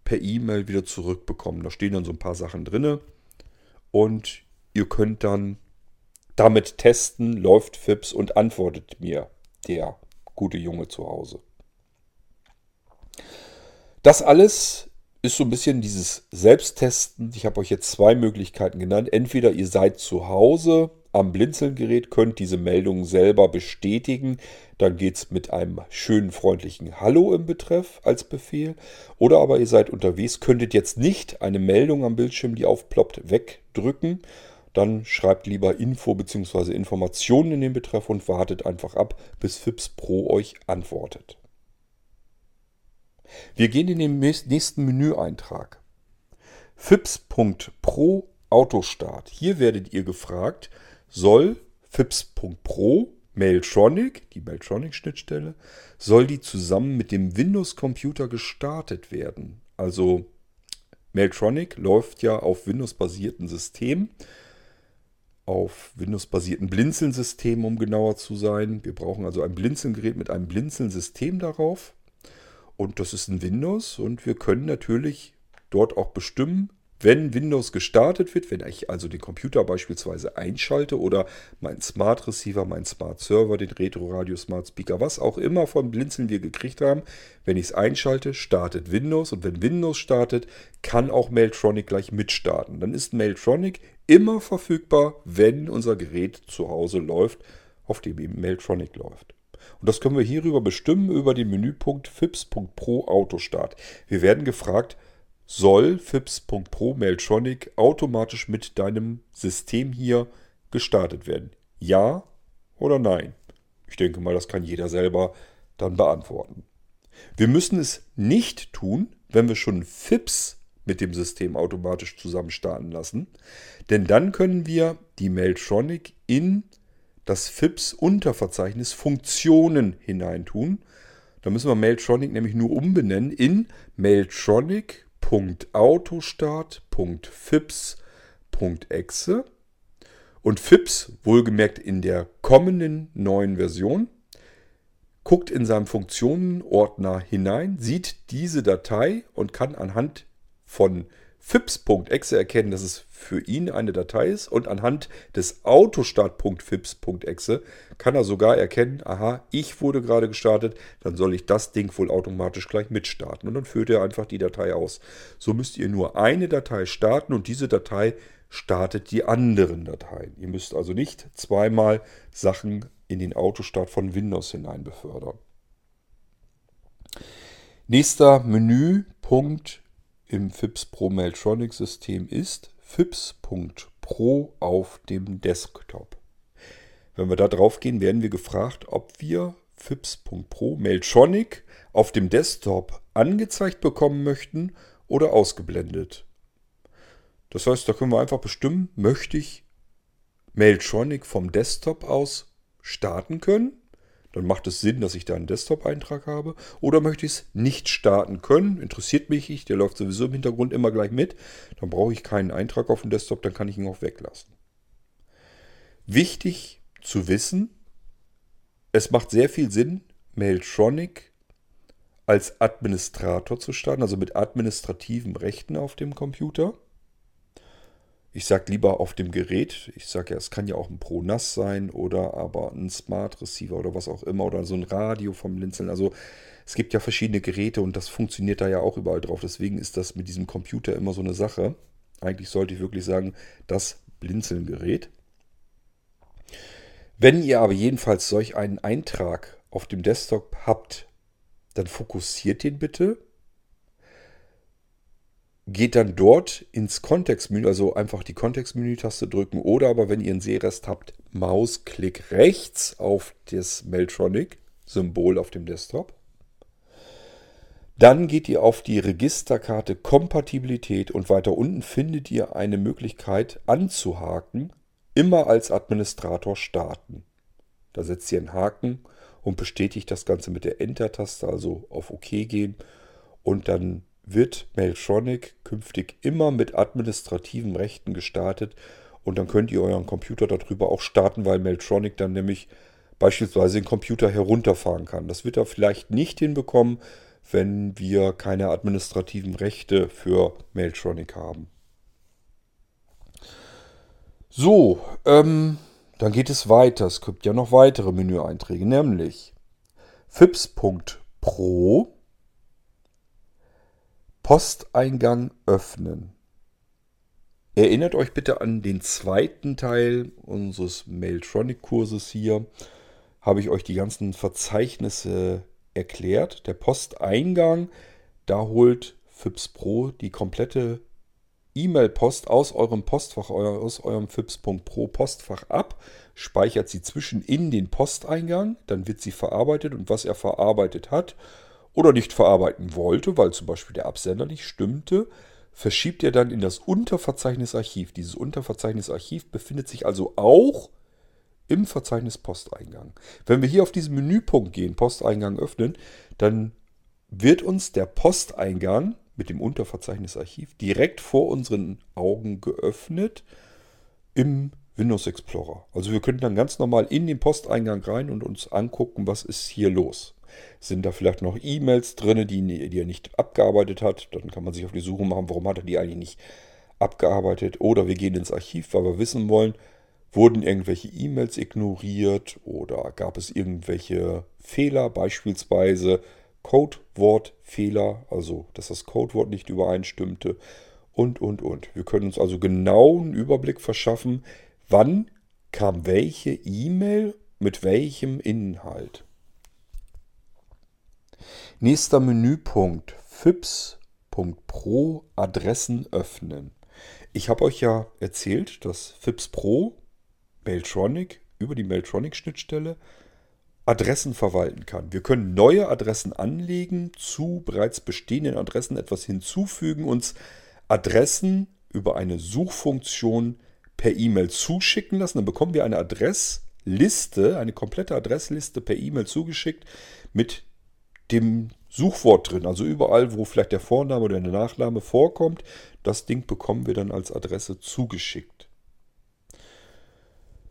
per E-Mail wieder zurückbekommen. Da stehen dann so ein paar Sachen drin und ihr könnt dann damit testen, läuft FIPS und antwortet mir der gute Junge zu Hause. Das alles ist so ein bisschen dieses Selbsttesten. Ich habe euch jetzt zwei Möglichkeiten genannt. Entweder ihr seid zu Hause am Blinzelgerät, könnt diese Meldung selber bestätigen. Dann geht es mit einem schönen freundlichen Hallo im Betreff als Befehl. Oder aber ihr seid unterwegs, könntet jetzt nicht eine Meldung am Bildschirm, die aufploppt, wegdrücken. dann schreibt lieber Info bzw. Informationen in den Betreff und wartet einfach ab, bis FIPS Pro euch antwortet. Wir gehen in den nächsten Menüeintrag. FIPS.pro Autostart. Hier werdet ihr gefragt, soll FIPS.pro Mailtronic, die Mailtronic-Schnittstelle, soll die zusammen mit dem Windows-Computer gestartet werden. Also Mailtronic läuft ja auf Windows-basierten Systemen, auf Windows-basierten Blinzeln-Systemen, um genauer zu sein. Wir brauchen also ein Blinzeln-Gerät mit einem Blinzeln-System darauf. Und das ist ein Windows und wir können natürlich dort auch bestimmen, wenn Windows gestartet wird, wenn ich also den Computer beispielsweise einschalte oder mein Smart Receiver, mein Smart Server, den Retro Radio Smart Speaker, was auch immer von Blinzeln wir gekriegt haben, wenn ich es einschalte, startet Windows und wenn Windows startet, kann auch Mailtronic gleich mitstarten. Dann ist Mailtronic immer verfügbar, wenn unser Gerät zu Hause läuft, auf dem eben Mailtronic läuft. Und das können wir hierüber bestimmen über den Menüpunkt FIPS.pro Autostart. Wir werden gefragt, soll FIPS.pro Mailtronic automatisch mit deinem System hier gestartet werden? Ja oder nein? Ich denke mal, das kann jeder selber dann beantworten. Wir müssen es nicht tun, wenn wir schon FIPS mit dem System automatisch zusammen starten lassen, denn dann können wir die Mailtronic in das FIPS-Unterverzeichnis Funktionen hineintun. Da müssen wir Mailtronic nämlich nur umbenennen in Mailtronic www.autostart.fips.exe und Fips, wohlgemerkt in der kommenden neuen Version, guckt in seinem Funktionenordner hinein, sieht diese Datei und kann anhand von fips.exe erkennen, dass es für ihn eine Datei ist und anhand des Autostart.fips.exe kann er sogar erkennen, aha, ich wurde gerade gestartet, dann soll ich das Ding wohl automatisch gleich mitstarten und dann führt er einfach die Datei aus. So müsst ihr nur eine Datei starten und diese Datei startet die anderen Dateien. Ihr müsst also nicht zweimal Sachen in den Autostart von Windows hinein befördern. Nächster Menüpunkt im FIPS Pro Mailtronic System ist FIPS.pro auf dem Desktop. Wenn wir da drauf gehen, werden wir gefragt, ob wir FIPS.pro Mailtronic auf dem Desktop angezeigt bekommen möchten oder ausgeblendet. Das heißt, da können wir einfach bestimmen, möchte ich Mailtronic vom Desktop aus starten können dann macht es Sinn, dass ich da einen Desktop-Eintrag habe. Oder möchte ich es nicht starten können, interessiert mich nicht, der läuft sowieso im Hintergrund immer gleich mit. Dann brauche ich keinen Eintrag auf dem Desktop, dann kann ich ihn auch weglassen. Wichtig zu wissen, es macht sehr viel Sinn, Mailtronic als Administrator zu starten, also mit administrativen Rechten auf dem Computer. Ich sage lieber auf dem Gerät. Ich sage ja, es kann ja auch ein Pro NAS sein oder aber ein Smart Receiver oder was auch immer oder so ein Radio vom Blinzeln. Also es gibt ja verschiedene Geräte und das funktioniert da ja auch überall drauf. Deswegen ist das mit diesem Computer immer so eine Sache. Eigentlich sollte ich wirklich sagen, das Blinzeln-Gerät. Wenn ihr aber jedenfalls solch einen Eintrag auf dem Desktop habt, dann fokussiert den bitte geht dann dort ins Kontextmenü, also einfach die Kontextmenü-Taste drücken oder aber wenn ihr einen Sehrest habt, Mausklick rechts auf das Meltronic-Symbol auf dem Desktop. Dann geht ihr auf die Registerkarte Kompatibilität und weiter unten findet ihr eine Möglichkeit anzuhaken, immer als Administrator starten. Da setzt ihr einen Haken und bestätigt das Ganze mit der Enter-Taste, also auf OK gehen und dann wird Mailtronic künftig immer mit administrativen Rechten gestartet und dann könnt ihr euren Computer darüber auch starten, weil Mailtronic dann nämlich beispielsweise den Computer herunterfahren kann. Das wird er vielleicht nicht hinbekommen, wenn wir keine administrativen Rechte für Mailtronic haben. So, ähm, dann geht es weiter. Es gibt ja noch weitere Menüeinträge, nämlich fips.pro Posteingang öffnen. Erinnert euch bitte an den zweiten Teil unseres Mailtronic-Kurses hier. Habe ich euch die ganzen Verzeichnisse erklärt. Der Posteingang, da holt FIPS Pro die komplette E-Mail-Post aus eurem Postfach, aus eurem FIPS.pro Postfach ab, speichert sie zwischen in den Posteingang, dann wird sie verarbeitet und was er verarbeitet hat oder nicht verarbeiten wollte, weil zum Beispiel der Absender nicht stimmte, verschiebt er dann in das Unterverzeichnisarchiv. Dieses Unterverzeichnisarchiv befindet sich also auch im Verzeichnis Posteingang. Wenn wir hier auf diesen Menüpunkt gehen, Posteingang öffnen, dann wird uns der Posteingang mit dem Unterverzeichnisarchiv direkt vor unseren Augen geöffnet im Windows Explorer. Also wir können dann ganz normal in den Posteingang rein und uns angucken, was ist hier los. Sind da vielleicht noch E-Mails drin, die, die er nicht abgearbeitet hat? Dann kann man sich auf die Suche machen, warum hat er die eigentlich nicht abgearbeitet? Oder wir gehen ins Archiv, weil wir wissen wollen, wurden irgendwelche E-Mails ignoriert oder gab es irgendwelche Fehler, beispielsweise Codewortfehler, also dass das Codewort nicht übereinstimmte und, und, und. Wir können uns also genau einen Überblick verschaffen, wann kam welche E-Mail mit welchem Inhalt. Nächster Menüpunkt FIPS.pro Adressen öffnen. Ich habe euch ja erzählt, dass FIPS Pro Mailtronic über die Mailtronic-Schnittstelle Adressen verwalten kann. Wir können neue Adressen anlegen, zu bereits bestehenden Adressen etwas hinzufügen, uns Adressen über eine Suchfunktion per E-Mail zuschicken lassen. Dann bekommen wir eine Adressliste, eine komplette Adressliste per E-Mail zugeschickt mit dem Suchwort drin. Also überall, wo vielleicht der Vorname oder der Nachname vorkommt, das Ding bekommen wir dann als Adresse zugeschickt.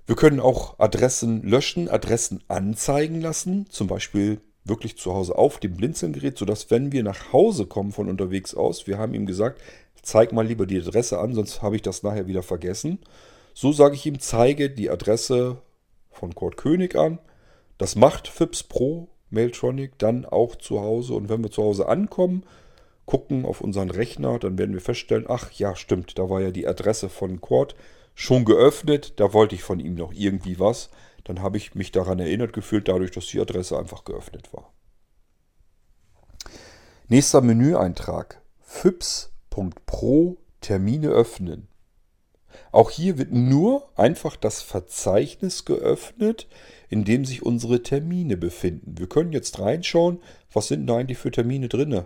Wir können auch Adressen löschen, Adressen anzeigen lassen, zum Beispiel wirklich zu Hause auf dem Blinzelgerät, sodass wenn wir nach Hause kommen von unterwegs aus, wir haben ihm gesagt, zeig mal lieber die Adresse an, sonst habe ich das nachher wieder vergessen. So sage ich ihm, zeige die Adresse von Kurt König an. Das macht FIPS Pro Mailtronic dann auch zu Hause. Und wenn wir zu Hause ankommen, gucken auf unseren Rechner, dann werden wir feststellen, ach ja, stimmt, da war ja die Adresse von Cord schon geöffnet, da wollte ich von ihm noch irgendwie was. Dann habe ich mich daran erinnert gefühlt, dadurch, dass die Adresse einfach geöffnet war. Nächster Menüeintrag. FIPS.pro Termine öffnen. Auch hier wird nur einfach das Verzeichnis geöffnet, in dem sich unsere Termine befinden. Wir können jetzt reinschauen, was sind da eigentlich für Termine drin.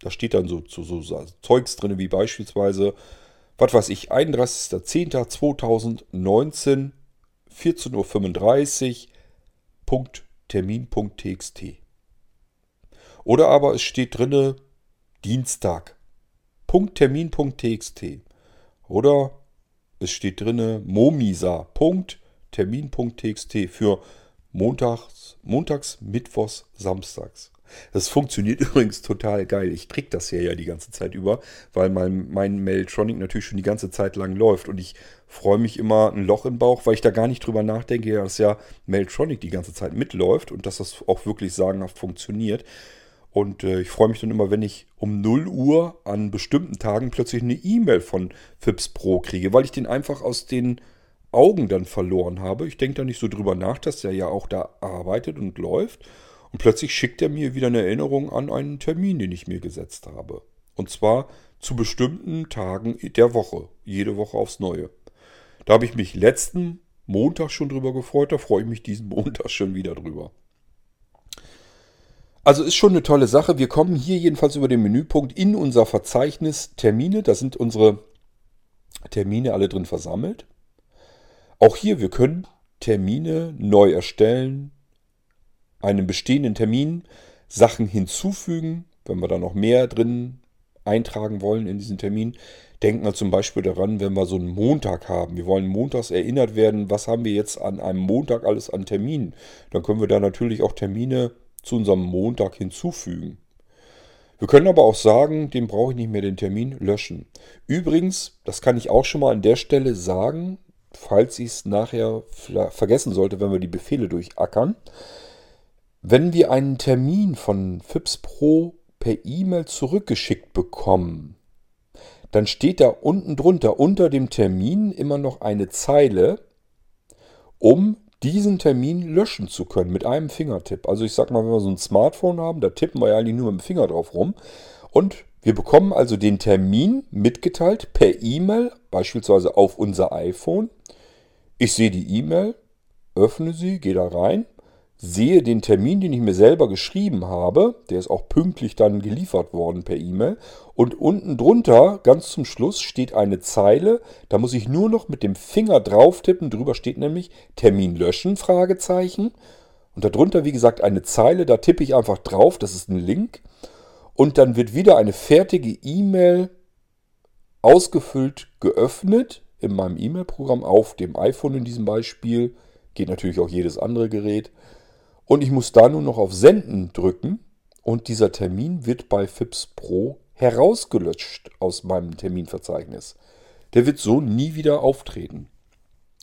Da steht dann so, so, so Zeugs drin, wie beispielsweise, was weiß ich, 31.10.2019, 14.35 Uhr, Termin.txt. Oder aber es steht drin Dienstag, Termin.txt. Oder es steht drin Momisa, Termin.txt für Montags, Montags, Mittwochs, Samstags. Das funktioniert übrigens total geil. Ich krieg das hier ja die ganze Zeit über, weil mein, mein Mailtronic natürlich schon die ganze Zeit lang läuft. Und ich freue mich immer ein Loch im Bauch, weil ich da gar nicht drüber nachdenke, dass ja Mailtronic die ganze Zeit mitläuft und dass das auch wirklich sagenhaft funktioniert. Und äh, ich freue mich dann immer, wenn ich um 0 Uhr an bestimmten Tagen plötzlich eine E-Mail von FIPS Pro kriege, weil ich den einfach aus den Augen dann verloren habe. Ich denke da nicht so drüber nach, dass der ja auch da arbeitet und läuft. Und plötzlich schickt er mir wieder eine Erinnerung an einen Termin, den ich mir gesetzt habe. Und zwar zu bestimmten Tagen der Woche. Jede Woche aufs Neue. Da habe ich mich letzten Montag schon drüber gefreut. Da freue ich mich diesen Montag schon wieder drüber. Also ist schon eine tolle Sache. Wir kommen hier jedenfalls über den Menüpunkt in unser Verzeichnis Termine. Da sind unsere Termine alle drin versammelt. Auch hier, wir können Termine neu erstellen, einem bestehenden Termin Sachen hinzufügen, wenn wir da noch mehr drin eintragen wollen in diesen Termin. Denken wir zum Beispiel daran, wenn wir so einen Montag haben. Wir wollen montags erinnert werden, was haben wir jetzt an einem Montag alles an Terminen. Dann können wir da natürlich auch Termine zu unserem Montag hinzufügen. Wir können aber auch sagen, den brauche ich nicht mehr den Termin löschen. Übrigens, das kann ich auch schon mal an der Stelle sagen, falls ich es nachher vergessen sollte, wenn wir die Befehle durchackern. Wenn wir einen Termin von FIPS Pro per E-Mail zurückgeschickt bekommen, dann steht da unten drunter unter dem Termin immer noch eine Zeile, um diesen Termin löschen zu können mit einem Fingertipp. Also ich sag mal, wenn wir so ein Smartphone haben, da tippen wir ja eigentlich nur mit dem Finger drauf rum. Und Wir bekommen also den Termin mitgeteilt per E-Mail, beispielsweise auf unser iPhone. Ich sehe die E-Mail, öffne sie, gehe da rein, sehe den Termin, den ich mir selber geschrieben habe. Der ist auch pünktlich dann geliefert worden per E-Mail. Und unten drunter, ganz zum Schluss, steht eine Zeile. Da muss ich nur noch mit dem Finger drauf tippen. Drüber steht nämlich Termin löschen, Fragezeichen. Und darunter, wie gesagt, eine Zeile. Da tippe ich einfach drauf. Das ist ein Link. Und dann wird wieder eine fertige E-Mail ausgefüllt geöffnet in meinem E-Mail-Programm auf dem iPhone in diesem Beispiel. Geht natürlich auch jedes andere Gerät. Und ich muss da nur noch auf Senden drücken und dieser Termin wird bei FIPS Pro herausgelöscht aus meinem Terminverzeichnis. Der wird so nie wieder auftreten.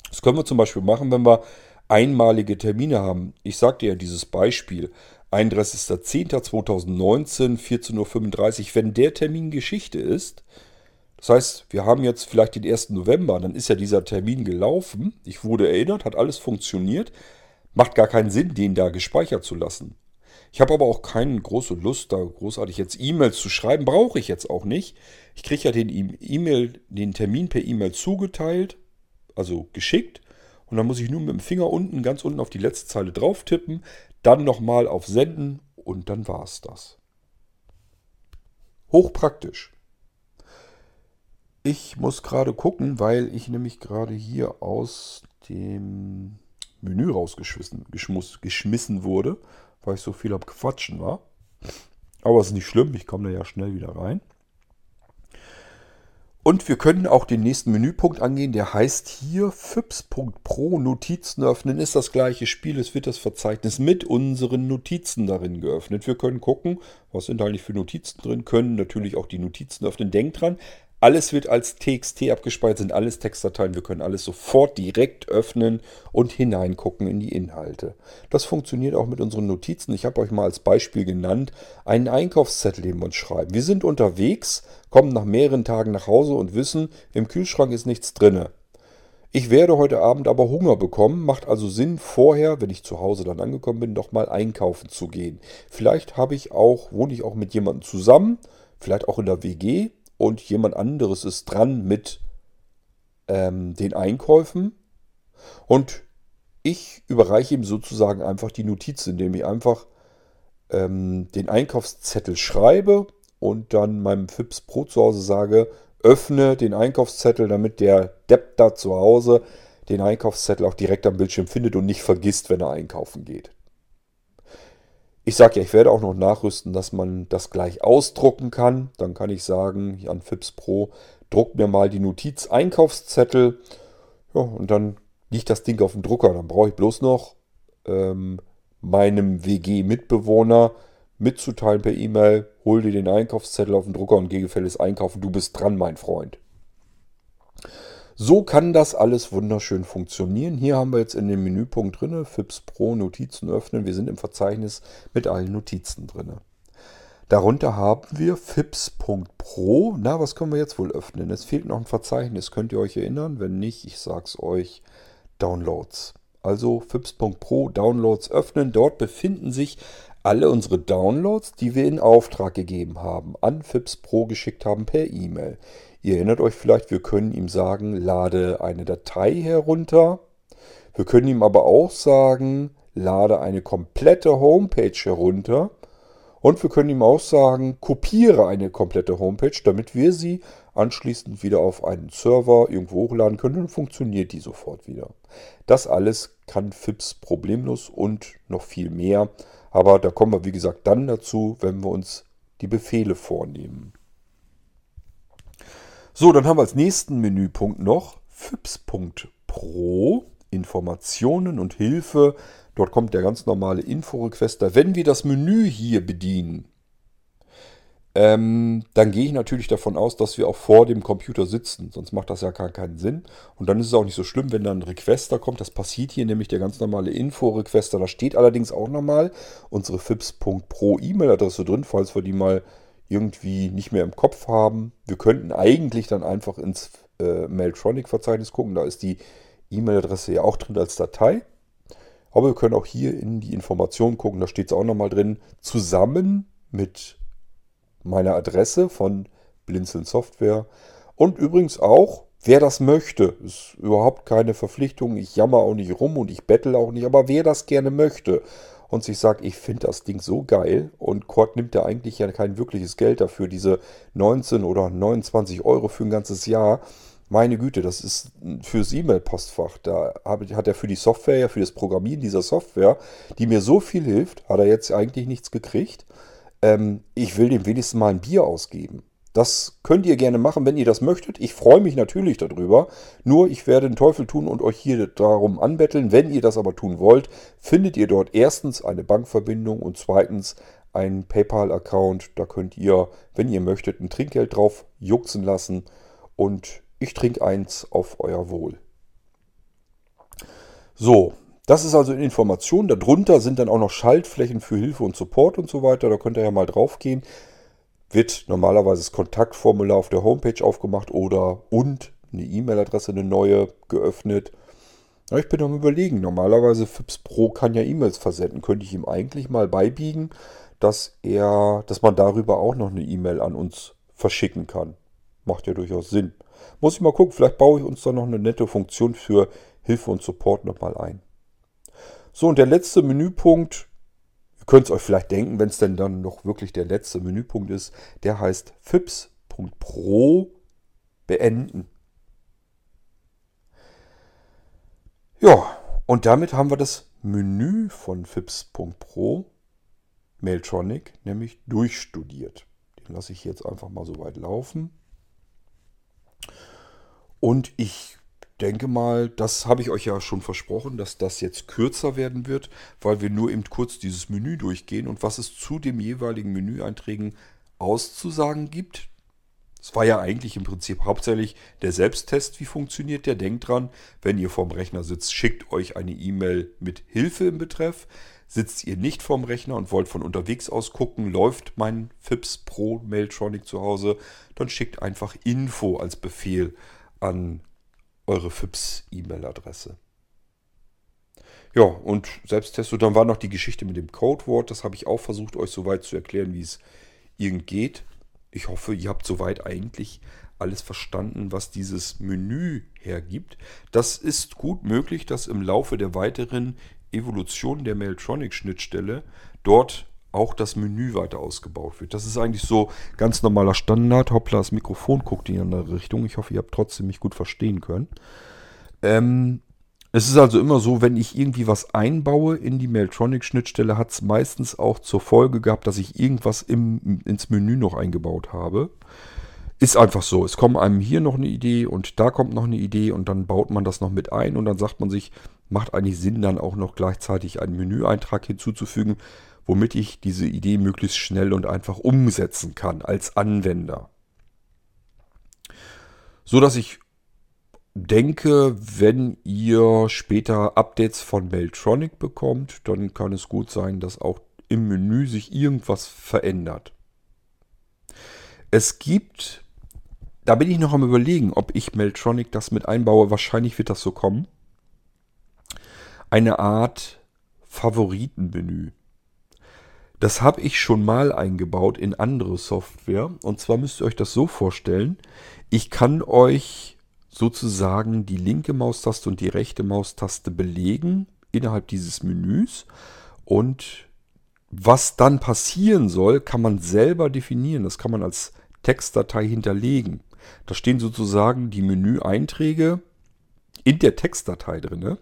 Das können wir zum Beispiel machen, wenn wir einmalige Termine haben. Ich sagte ja dieses Beispiel, 31.10.2019, 14.35 Uhr. Wenn der Termin Geschichte ist, das heißt, wir haben jetzt vielleicht den 1. November, dann ist ja dieser Termin gelaufen. Ich wurde erinnert, hat alles funktioniert. Macht gar keinen Sinn, den da gespeichert zu lassen. Ich habe aber auch keine große Lust, da großartig jetzt E-Mails zu schreiben. Brauche ich jetzt auch nicht. Ich kriege ja den E-Mail, den Termin per E-Mail zugeteilt, also geschickt. Und dann muss ich nur mit dem Finger unten, ganz unten auf die letzte Zeile drauf tippen, dann nochmal auf Senden und dann war es das. Hochpraktisch. Ich muss gerade gucken, weil ich nämlich gerade hier aus dem Menü rausgeschmissen geschmissen wurde, weil ich so viel am Quatschen war. Aber es ist nicht schlimm, ich komme da ja schnell wieder rein. Und wir können auch den nächsten Menüpunkt angehen, der heißt hier fips.pro Notizen öffnen. Ist das gleiche Spiel, es wird das Verzeichnis mit unseren Notizen darin geöffnet. Wir können gucken, was sind eigentlich für Notizen drin, können natürlich auch die Notizen öffnen. Denkt dran, alles wird als TXT abgespeichert, sind alles Textdateien. Wir können alles sofort direkt öffnen und hineingucken in die Inhalte. Das funktioniert auch mit unseren Notizen. Ich habe euch mal als Beispiel genannt, einen Einkaufszettel, den wir uns schreiben. Wir sind unterwegs, kommen nach mehreren Tagen nach Hause und wissen, im Kühlschrank ist nichts drinne. Ich werde heute Abend aber Hunger bekommen, macht also Sinn, vorher, wenn ich zu Hause dann angekommen bin, doch mal einkaufen zu gehen. Vielleicht habe ich auch, wohne ich auch mit jemandem zusammen, vielleicht auch in der WG und jemand anderes ist dran mit ähm, den Einkäufen und ich überreiche ihm sozusagen einfach die Notiz, indem ich einfach ähm, den Einkaufszettel schreibe und dann meinem Fips Pro zu Hause sage, öffne den Einkaufszettel, damit der Depp da zu Hause den Einkaufszettel auch direkt am Bildschirm findet und nicht vergisst, wenn er einkaufen geht. Ich sage ja, ich werde auch noch nachrüsten, dass man das gleich ausdrucken kann. Dann kann ich sagen, an FIPS Pro, druck mir mal die Notiz Einkaufszettel. Ja, und dann liegt das Ding auf dem Drucker. Dann brauche ich bloß noch ähm, meinem WG-Mitbewohner mitzuteilen per E-Mail, hol dir den Einkaufszettel auf den Drucker und geh gefälligst einkaufen. Du bist dran, mein Freund. So kann das alles wunderschön funktionieren. Hier haben wir jetzt in dem Menüpunkt drin, FIPS Pro Notizen öffnen. Wir sind im Verzeichnis mit allen Notizen drin. Darunter haben wir FIPS.pro. Na, was können wir jetzt wohl öffnen? Es fehlt noch ein Verzeichnis. Könnt ihr euch erinnern? Wenn nicht, ich sag's euch. Downloads. Also FIPS.pro Downloads öffnen. Dort befinden sich alle unsere Downloads, die wir in Auftrag gegeben haben, an FIPS Pro geschickt haben per E-Mail. Ihr erinnert euch vielleicht, wir können ihm sagen, lade eine Datei herunter. Wir können ihm aber auch sagen, lade eine komplette Homepage herunter. Und wir können ihm auch sagen, kopiere eine komplette Homepage, damit wir sie anschließend wieder auf einen Server irgendwo hochladen können und funktioniert die sofort wieder. Das alles kann FIPS problemlos und noch viel mehr. Aber da kommen wir, wie gesagt, dann dazu, wenn wir uns die Befehle vornehmen. So, dann haben wir als nächsten Menüpunkt noch FIPS.pro, Informationen und Hilfe. Dort kommt der ganz normale Info-Requester. Wenn wir das Menü hier bedienen, ähm, dann gehe ich natürlich davon aus, dass wir auch vor dem Computer sitzen. Sonst macht das ja gar keinen Sinn. Und dann ist es auch nicht so schlimm, wenn dann ein Requester kommt. Das passiert hier nämlich der ganz normale Info-Requester. Da steht allerdings auch nochmal unsere FIPS.pro E-Mail-Adresse drin, falls wir die mal irgendwie nicht mehr im Kopf haben. Wir könnten eigentlich dann einfach ins äh, Mailtronic-Verzeichnis gucken. Da ist die E-Mail-Adresse ja auch drin als Datei. Aber wir können auch hier in die Informationen gucken. Da steht es auch nochmal drin. Zusammen mit meine Adresse von Blinzeln Software. Und übrigens auch, wer das möchte, ist überhaupt keine Verpflichtung. Ich jammer auch nicht rum und ich bettel auch nicht, aber wer das gerne möchte und sich sagt, ich finde das Ding so geil und Cord nimmt ja eigentlich ja kein wirkliches Geld dafür, diese 19 oder 29 Euro für ein ganzes Jahr. Meine Güte, das ist fürs E-Mail-Postfach. Da hat er für die Software, ja für das Programmieren dieser Software, die mir so viel hilft, hat er jetzt eigentlich nichts gekriegt. Ähm, ich will dem wenigstens mal ein Bier ausgeben. Das könnt ihr gerne machen, wenn ihr das möchtet. Ich freue mich natürlich darüber. Nur ich werde den Teufel tun und euch hier darum anbetteln. Wenn ihr das aber tun wollt, findet ihr dort erstens eine Bankverbindung und zweitens einen PayPal-Account. Da könnt ihr, wenn ihr möchtet, ein Trinkgeld drauf juxen lassen und ich trinke eins auf euer Wohl. So, das ist also Information. Darunter sind dann auch noch Schaltflächen für Hilfe und Support und so weiter. Da könnt ihr ja mal drauf gehen wird normalerweise das Kontaktformular auf der Homepage aufgemacht oder und eine E-Mail-Adresse, eine neue, geöffnet. Ja, ich bin am überlegen, normalerweise FIPS Pro kann ja E-Mails versenden. Könnte ich ihm eigentlich mal beibiegen, dass er, dass man darüber auch noch eine E-Mail an uns verschicken kann. Macht ja durchaus Sinn. Muss ich mal gucken, vielleicht baue ich uns da noch eine nette Funktion für Hilfe und Support nochmal ein. So, und der letzte Menüpunkt, könnt es euch vielleicht denken, wenn es denn dann noch wirklich der letzte Menüpunkt ist. Der heißt fips.pro beenden. Ja, und damit haben wir das Menü von fips.pro Mailtronic nämlich durchstudiert. Den lasse ich jetzt einfach mal so weit laufen. Und ich denke mal, das habe ich euch ja schon versprochen, dass das jetzt kürzer werden wird, weil wir nur eben kurz dieses Menü durchgehen und was es zu dem jeweiligen Menüeinträgen auszusagen gibt. Es war ja eigentlich im Prinzip hauptsächlich der Selbsttest, wie funktioniert der. Denkt dran, wenn ihr vorm Rechner sitzt, schickt euch eine E-Mail mit Hilfe im Betreff. Sitzt ihr nicht vorm Rechner und wollt von unterwegs aus gucken, läuft mein FIPS Pro Mailtronic zu Hause, dann schickt einfach Info als Befehl an eure FIPS-E-Mail-Adresse. Ja, und Selbsttest, und dann war noch die Geschichte mit dem Codewort. Das habe ich auch versucht, euch soweit zu erklären, wie es irgend geht. Ich hoffe, ihr habt soweit eigentlich alles verstanden, was dieses Menü hergibt. Das ist gut möglich, dass im Laufe der weiteren Evolution der Mailtronic-Schnittstelle dort auch das Menü weiter ausgebaut wird. Das ist eigentlich so ganz normaler Standard. Hoppla, das Mikrofon guckt in die andere Richtung. Ich hoffe, ihr habt trotzdem mich gut verstehen können. Ähm, es ist also immer so, wenn ich irgendwie was einbaue in die Mailtronic-Schnittstelle, hat es meistens auch zur Folge gehabt, dass ich irgendwas im, ins Menü noch eingebaut habe. Ist einfach so. Es kommt einem hier noch eine Idee und da kommt noch eine Idee und dann baut man das noch mit ein und dann sagt man sich, macht eigentlich Sinn, dann auch noch gleichzeitig einen Menüeintrag hinzuzufügen, womit ich diese Idee möglichst schnell und einfach umsetzen kann als Anwender. So dass ich denke, wenn ihr später Updates von Beltronic bekommt, dann kann es gut sein, dass auch im Menü sich irgendwas verändert. Es gibt, da bin ich noch am überlegen, ob ich Meltronic das mit einbaue. Wahrscheinlich wird das so kommen. Eine Art Favoritenmenü. Das habe ich schon mal eingebaut in andere Software. Und zwar müsst ihr euch das so vorstellen. Ich kann euch sozusagen die linke Maustaste und die rechte Maustaste belegen innerhalb dieses Menüs. Und was dann passieren soll, kann man selber definieren. Das kann man als Textdatei hinterlegen. Da stehen sozusagen die Menüeinträge in der Textdatei drin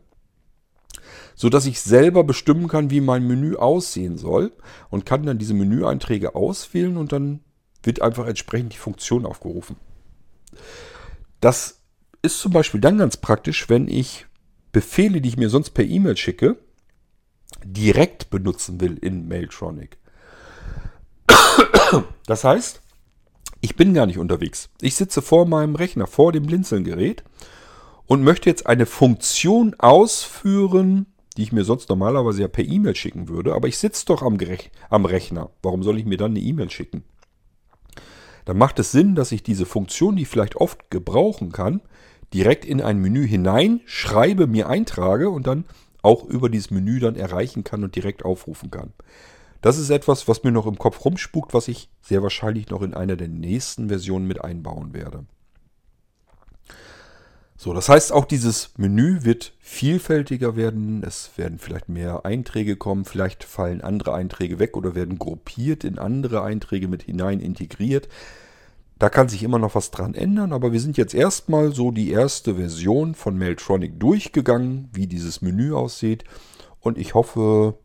so dass ich selber bestimmen kann, wie mein Menü aussehen soll und kann dann diese Menüeinträge auswählen und dann wird einfach entsprechend die Funktion aufgerufen. Das ist zum Beispiel dann ganz praktisch, wenn ich Befehle, die ich mir sonst per E-Mail schicke, direkt benutzen will in Mailtronic. Das heißt, ich bin gar nicht unterwegs. Ich sitze vor meinem Rechner, vor dem Blinzelgerät und möchte jetzt eine Funktion ausführen, die ich mir sonst normalerweise ja per E-Mail schicken würde, aber ich sitze doch am, am Rechner. Warum soll ich mir dann eine E-Mail schicken? Dann macht es Sinn, dass ich diese Funktion, die ich vielleicht oft gebrauchen kann, direkt in ein Menü hinein schreibe, mir eintrage und dann auch über dieses Menü dann erreichen kann und direkt aufrufen kann. Das ist etwas, was mir noch im Kopf rumspukt, was ich sehr wahrscheinlich noch in einer der nächsten Versionen mit einbauen werde. So, das heißt, auch dieses Menü wird vielfältiger werden. Es werden vielleicht mehr Einträge kommen, vielleicht fallen andere Einträge weg oder werden gruppiert in andere Einträge mit hinein integriert. Da kann sich immer noch was dran ändern, aber wir sind jetzt erstmal so die erste Version von Mailtronic durchgegangen, wie dieses Menü aussieht. Und ich hoffe,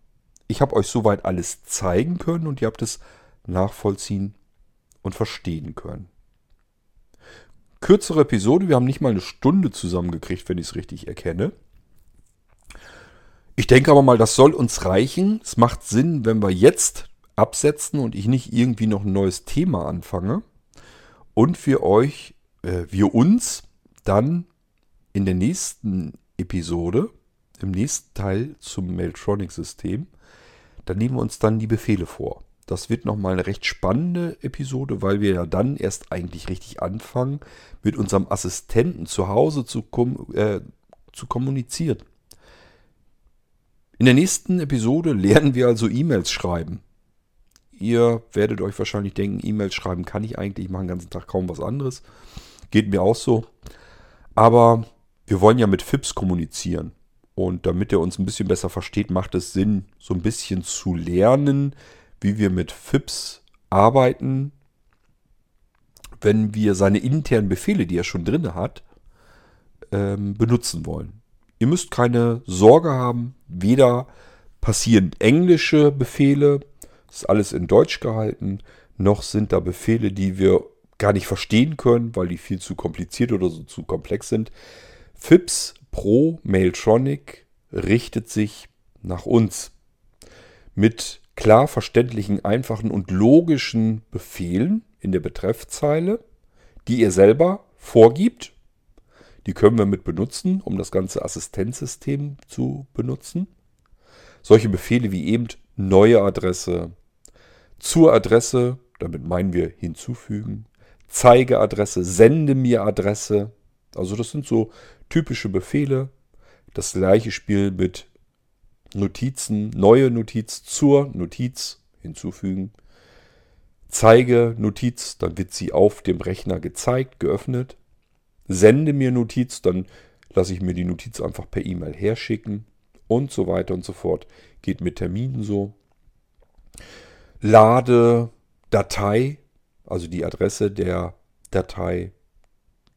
ich habe euch soweit alles zeigen können und ihr habt es nachvollziehen und verstehen können. Kürzere Episode, wir haben nicht mal eine Stunde zusammengekriegt, wenn ich es richtig erkenne. Ich denke aber mal, das soll uns reichen. Es macht Sinn, wenn wir jetzt absetzen und ich nicht irgendwie noch ein neues Thema anfange und wir euch, äh, wir uns dann in der nächsten Episode, im nächsten Teil zum Mailtronic-System, da nehmen wir uns dann die Befehle vor. Das wird nochmal eine recht spannende Episode, weil wir ja dann erst eigentlich richtig anfangen, mit unserem Assistenten zu Hause zu, kom äh, zu kommunizieren. In der nächsten Episode lernen wir also E-Mails schreiben. Ihr werdet euch wahrscheinlich denken, E-Mails schreiben kann ich eigentlich, ich mache den ganzen Tag kaum was anderes. Geht mir auch so. Aber wir wollen ja mit FIPS kommunizieren. Und damit er uns ein bisschen besser versteht, macht es Sinn, so ein bisschen zu lernen, wie wir mit FIPS arbeiten, wenn wir seine internen Befehle, die er schon drin hat, ähm, benutzen wollen. Ihr müsst keine Sorge haben, weder passieren englische Befehle ist alles in Deutsch gehalten. Noch sind da Befehle, die wir gar nicht verstehen können, weil die viel zu kompliziert oder so zu komplex sind. FIPS Pro Mailtronic richtet sich nach uns mit klar verständlichen, einfachen und logischen Befehlen in der Betreffzeile, die ihr selber vorgibt. Die können wir mit benutzen, um das ganze Assistenzsystem zu benutzen. Solche Befehle wie eben neue Adresse, zur Adresse, damit meinen wir hinzufügen, Zeigeadresse, sende mir Adresse. Also das sind so typische Befehle. Das gleiche Spiel mit Notizen, neue Notiz zur Notiz hinzufügen. Zeige Notiz, dann wird sie auf dem Rechner gezeigt, geöffnet. Sende mir Notiz, dann lasse ich mir die Notiz einfach per E-Mail herschicken und so weiter und so fort. Geht mit Terminen so lade Datei, also die Adresse der Datei,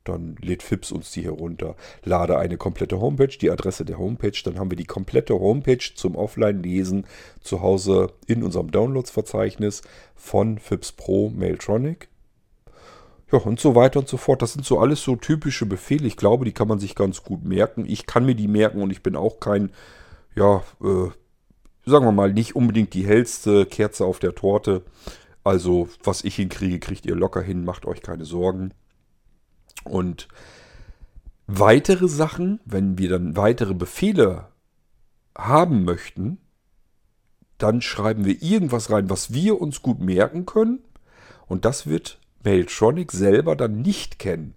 dann lädt FIPS uns die herunter. Lade eine komplette Homepage, die Adresse der Homepage, dann haben wir die komplette Homepage zum Offline-Lesen zu Hause in unserem Downloads-Verzeichnis von FIPS Pro Mailtronic. Ja, und so weiter und so fort. Das sind so alles so typische Befehle. Ich glaube, die kann man sich ganz gut merken. Ich kann mir die merken und ich bin auch kein, ja, äh, sagen wir mal, nicht unbedingt die hellste Kerze auf der Torte. Also, was ich hinkriege, kriegt ihr locker hin, macht euch keine Sorgen. Und weitere Sachen, wenn wir dann weitere Befehle haben möchten, dann schreiben wir irgendwas rein, was wir uns gut merken können. Und das wird Mailtronic selber dann nicht kennen,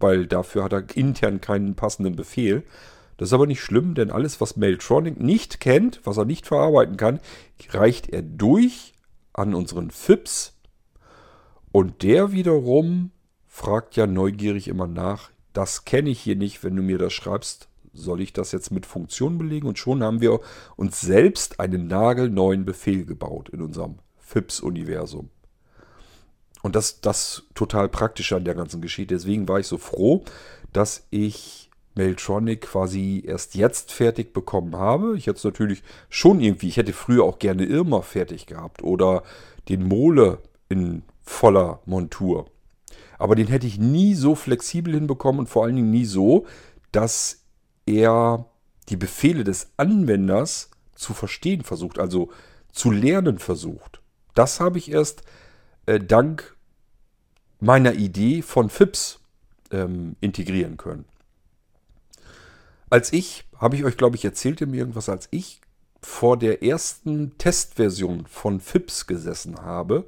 weil dafür hat er intern keinen passenden Befehl. Das ist aber nicht schlimm, denn alles, was Mailtronic nicht kennt, was er nicht verarbeiten kann, reicht er durch an unseren FIPS. Und der wiederum fragt ja neugierig immer nach, das kenne ich hier nicht, wenn du mir das schreibst, soll ich das jetzt mit Funktion belegen? Und schon haben wir uns selbst einen nagelneuen Befehl gebaut in unserem FIPS-Universum. Und das das total praktische an der ganzen Geschichte. Deswegen war ich so froh, dass ich Mailtronic quasi erst jetzt fertig bekommen habe. Ich hätte es natürlich schon irgendwie, ich hätte früher auch gerne Irma fertig gehabt oder den Mole in voller Montur. Aber den hätte ich nie so flexibel hinbekommen und vor allen Dingen nie so, dass er die Befehle des Anwenders zu verstehen versucht, also zu lernen versucht. Das habe ich erst äh, dank meiner Idee von FIPS ähm, integrieren können. Als ich, habe ich euch glaube ich erzählt mir irgendwas, als ich vor der ersten Testversion von FIPS gesessen habe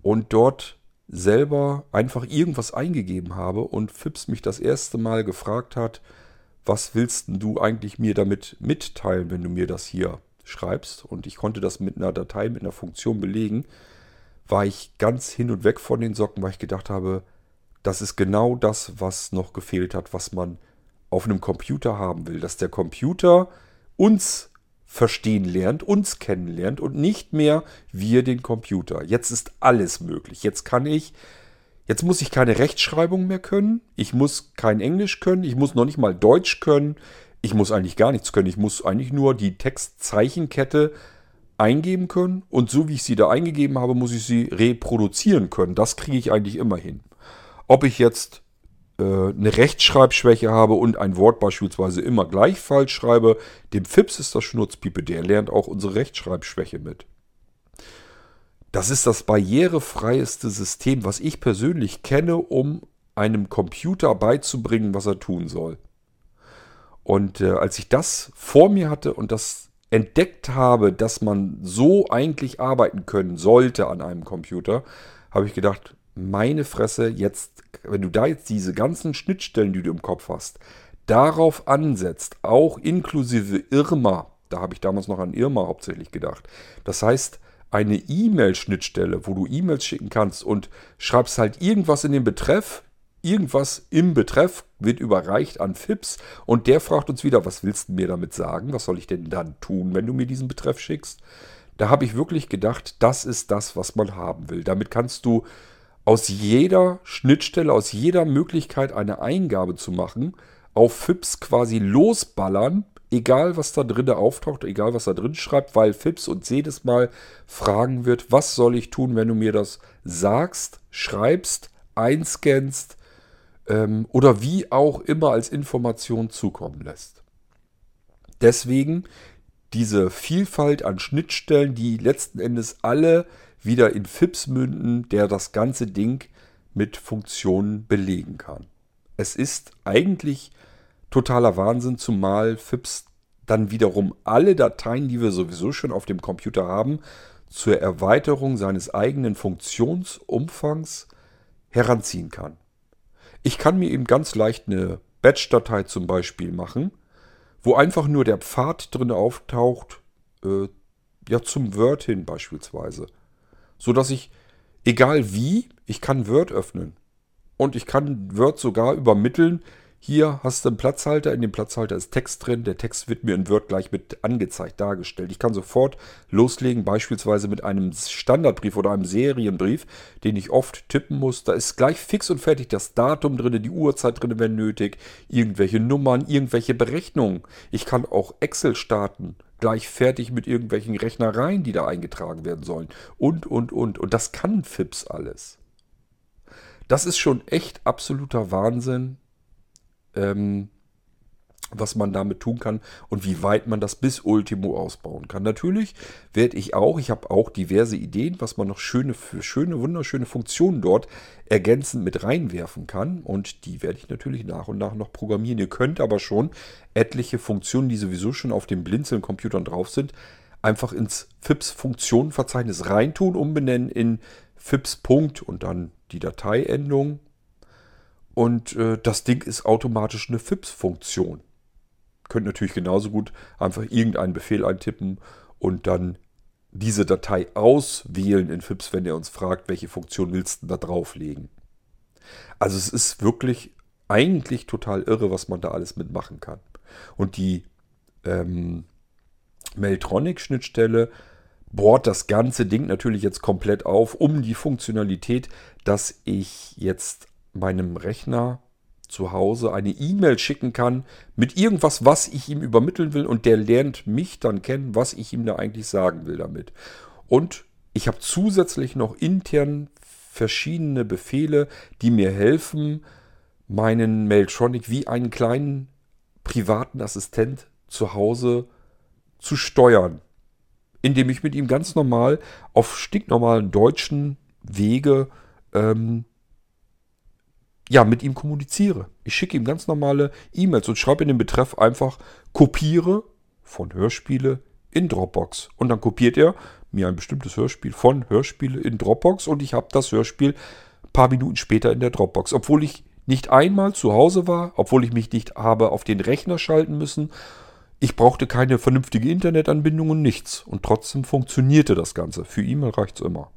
und dort selber einfach irgendwas eingegeben habe und FIPS mich das erste Mal gefragt hat, was willst du eigentlich mir damit mitteilen, wenn du mir das hier schreibst und ich konnte das mit einer Datei, mit einer Funktion belegen, war ich ganz hin und weg von den Socken, weil ich gedacht habe, das ist genau das, was noch gefehlt hat, was man auf einem Computer haben will. Dass der Computer uns verstehen lernt, uns kennenlernt und nicht mehr wir den Computer. Jetzt ist alles möglich. Jetzt kann ich, jetzt muss ich keine Rechtschreibung mehr können. Ich muss kein Englisch können. Ich muss noch nicht mal Deutsch können. Ich muss eigentlich gar nichts können. Ich muss eigentlich nur die Textzeichenkette eingeben können. Und so wie ich sie da eingegeben habe, muss ich sie reproduzieren können. Das kriege ich eigentlich immer hin. Ob ich jetzt eine Rechtschreibschwäche habe und ein Wort beispielsweise immer gleich falsch schreibe, dem Fips ist das Schnurzpiepe, der lernt auch unsere Rechtschreibschwäche mit. Das ist das barrierefreieste System, was ich persönlich kenne, um einem Computer beizubringen, was er tun soll. Und äh, als ich das vor mir hatte und das entdeckt habe, dass man so eigentlich arbeiten können sollte an einem Computer, habe ich gedacht, meine Fresse, jetzt, wenn du da jetzt diese ganzen Schnittstellen, die du im Kopf hast, darauf ansetzt, auch inklusive Irma, da habe ich damals noch an Irma hauptsächlich gedacht. Das heißt, eine E-Mail-Schnittstelle, wo du E-Mails schicken kannst und schreibst halt irgendwas in den Betreff, irgendwas im Betreff wird überreicht an FIPS und der fragt uns wieder, was willst du mir damit sagen? Was soll ich denn dann tun, wenn du mir diesen Betreff schickst? Da habe ich wirklich gedacht, das ist das, was man haben will. Damit kannst du aus jeder Schnittstelle, aus jeder Möglichkeit eine Eingabe zu machen, auf FIPS quasi losballern, egal was da drin auftaucht, egal was da drin schreibt, weil FIPS uns jedes Mal fragen wird, was soll ich tun, wenn du mir das sagst, schreibst, einscannst, ähm, oder wie auch immer als Information zukommen lässt. Deswegen diese Vielfalt an Schnittstellen, die letzten Endes alle wieder in FIPS münden, der das ganze Ding mit Funktionen belegen kann. Es ist eigentlich totaler Wahnsinn, zumal FIPS dann wiederum alle Dateien, die wir sowieso schon auf dem Computer haben, zur Erweiterung seines eigenen Funktionsumfangs heranziehen kann. Ich kann mir eben ganz leicht eine Batch-Datei zum Beispiel machen, wo einfach nur der Pfad drin auftaucht, äh, ja zum Word hin beispielsweise. So dass ich, egal wie, ich kann Word öffnen. Und ich kann Word sogar übermitteln, hier hast du einen Platzhalter, in dem Platzhalter ist Text drin. Der Text wird mir in Word gleich mit angezeigt, dargestellt. Ich kann sofort loslegen, beispielsweise mit einem Standardbrief oder einem Serienbrief, den ich oft tippen muss. Da ist gleich fix und fertig das Datum drin, die Uhrzeit drin, wenn nötig, irgendwelche Nummern, irgendwelche Berechnungen. Ich kann auch Excel starten, gleich fertig mit irgendwelchen Rechnereien, die da eingetragen werden sollen. Und, und, und. Und das kann FIPS alles. Das ist schon echt absoluter Wahnsinn ähm, was man damit tun kann und wie weit man das bis Ultimo ausbauen kann. Natürlich werde ich auch, ich habe auch diverse Ideen, was man noch schöne, schöne, wunderschöne Funktionen dort ergänzend mit reinwerfen kann und die werde ich natürlich nach und nach noch programmieren. Ihr könnt aber schon etliche Funktionen, die sowieso schon auf den Blinzeln-Computern drauf sind, einfach ins FIPS-Funktionenverzeichnis reintun, umbenennen in FIPS. und dann die Dateiendung und äh, das Ding ist automatisch eine FIPS-Funktion. Könnt natürlich genauso gut einfach irgendeinen Befehl eintippen und dann diese Datei auswählen in FIPS, wenn er uns fragt, welche Funktion willst du da drauflegen. Also es ist wirklich eigentlich total irre, was man da alles mitmachen kann. Und die ähm, Meltronic-Schnittstelle bohrt das ganze Ding natürlich jetzt komplett auf, um die Funktionalität, dass ich jetzt meinem Rechner zu Hause eine E-Mail schicken kann mit irgendwas, was ich ihm übermitteln will und der lernt mich dann kennen, was ich ihm da eigentlich sagen will damit. Und ich habe zusätzlich noch intern verschiedene Befehle, die mir helfen, meinen Mailtronic wie einen kleinen privaten Assistent zu Hause zu steuern, indem ich mit ihm ganz normal auf stinknormalen deutschen Wege ähm, ja, mit ihm kommuniziere. Ich schicke ihm ganz normale E-Mails und schreibe in den Betreff einfach kopiere von Hörspiele in Dropbox. Und dann kopiert er mir ein bestimmtes Hörspiel von Hörspiele in Dropbox und ich habe das Hörspiel ein paar Minuten später in der Dropbox. Obwohl ich nicht einmal zu Hause war, obwohl ich mich nicht habe auf den Rechner schalten müssen. Ich brauchte keine vernünftige Internetanbindung und nichts. Und trotzdem funktionierte das Ganze. Für E-Mail reicht es immer.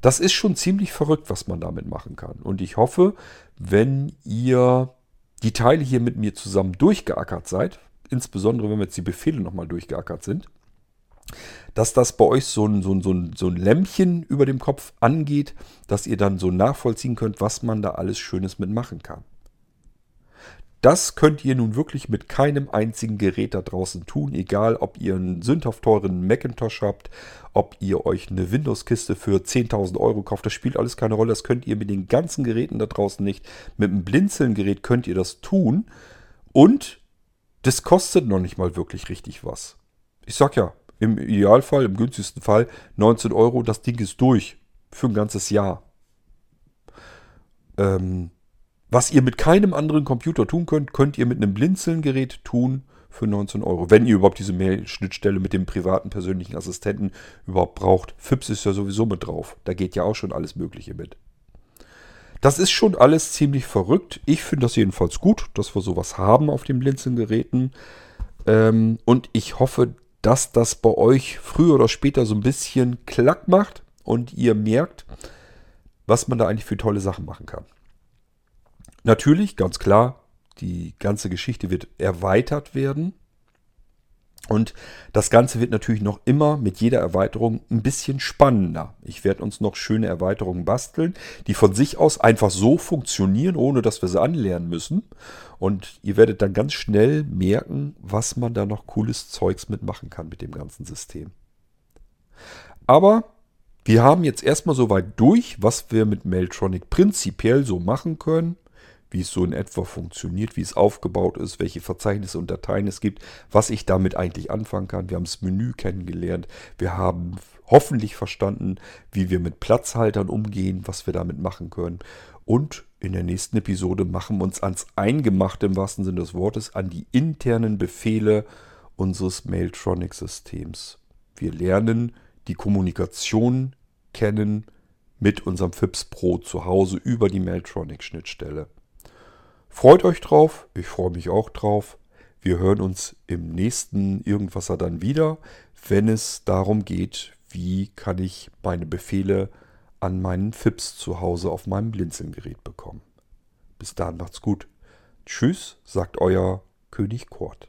Das ist schon ziemlich verrückt, was man damit machen kann. Und ich hoffe, wenn ihr die Teile hier mit mir zusammen durchgeackert seid, insbesondere wenn jetzt die Befehle nochmal durchgeackert sind, dass das bei euch so ein, so, ein, so, ein, so ein Lämpchen über dem Kopf angeht, dass ihr dann so nachvollziehen könnt, was man da alles Schönes mitmachen kann. Das könnt ihr nun wirklich mit keinem einzigen Gerät da draußen tun, egal ob ihr einen sündhaft teuren Macintosh habt, ob ihr euch eine Windows-Kiste für 10.000 Euro kauft, das spielt alles keine Rolle, das könnt ihr mit den ganzen Geräten da draußen nicht. Mit einem Blinzeln-Gerät könnt ihr das tun und das kostet noch nicht mal wirklich richtig was. Ich sag ja, im Idealfall, im günstigsten Fall 19 Euro, das Ding ist durch für ein ganzes Jahr. Ähm, was ihr mit keinem anderen Computer tun könnt, könnt ihr mit einem Blinzeln-Gerät tun für 19 Euro. Wenn ihr überhaupt diese Mail-Schnittstelle mit dem privaten persönlichen Assistenten überhaupt braucht. FIPS ist ja sowieso mit drauf. Da geht ja auch schon alles Mögliche mit. Das ist schon alles ziemlich verrückt. Ich finde das jedenfalls gut, dass wir sowas haben auf den Blinzeln-Geräten. Ähm, und ich hoffe, dass das bei euch früher oder später so ein bisschen klack macht und ihr merkt, was man da eigentlich für tolle Sachen machen kann. Natürlich, ganz klar, die ganze Geschichte wird erweitert werden. Und das Ganze wird natürlich noch immer mit jeder Erweiterung ein bisschen spannender. Ich werde uns noch schöne Erweiterungen basteln, die von sich aus einfach so funktionieren, ohne dass wir sie anlernen müssen. Und ihr werdet dann ganz schnell merken, was man da noch cooles Zeugs mitmachen kann mit dem ganzen System. Aber wir haben jetzt erstmal soweit durch, was wir mit Mailtronic prinzipiell so machen können wie es so in etwa funktioniert, wie es aufgebaut ist, welche Verzeichnisse und Dateien es gibt, was ich damit eigentlich anfangen kann. Wir haben das Menü kennengelernt. Wir haben hoffentlich verstanden, wie wir mit Platzhaltern umgehen, was wir damit machen können. Und in der nächsten Episode machen wir uns ans Eingemachte im wahrsten Sinne des Wortes, an die internen Befehle unseres Mailtronic-Systems. Wir lernen die Kommunikation kennen mit unserem FIPS Pro zu Hause über die Mailtronic-Schnittstelle. Freut euch drauf, ich freue mich auch drauf. Wir hören uns im nächsten Irgendwasser dann wieder, wenn es darum geht, wie kann ich meine Befehle an meinen FIPS zu Hause auf meinem Blinzelgerät bekommen. Bis dahin macht's gut. Tschüss, sagt euer König Kurt.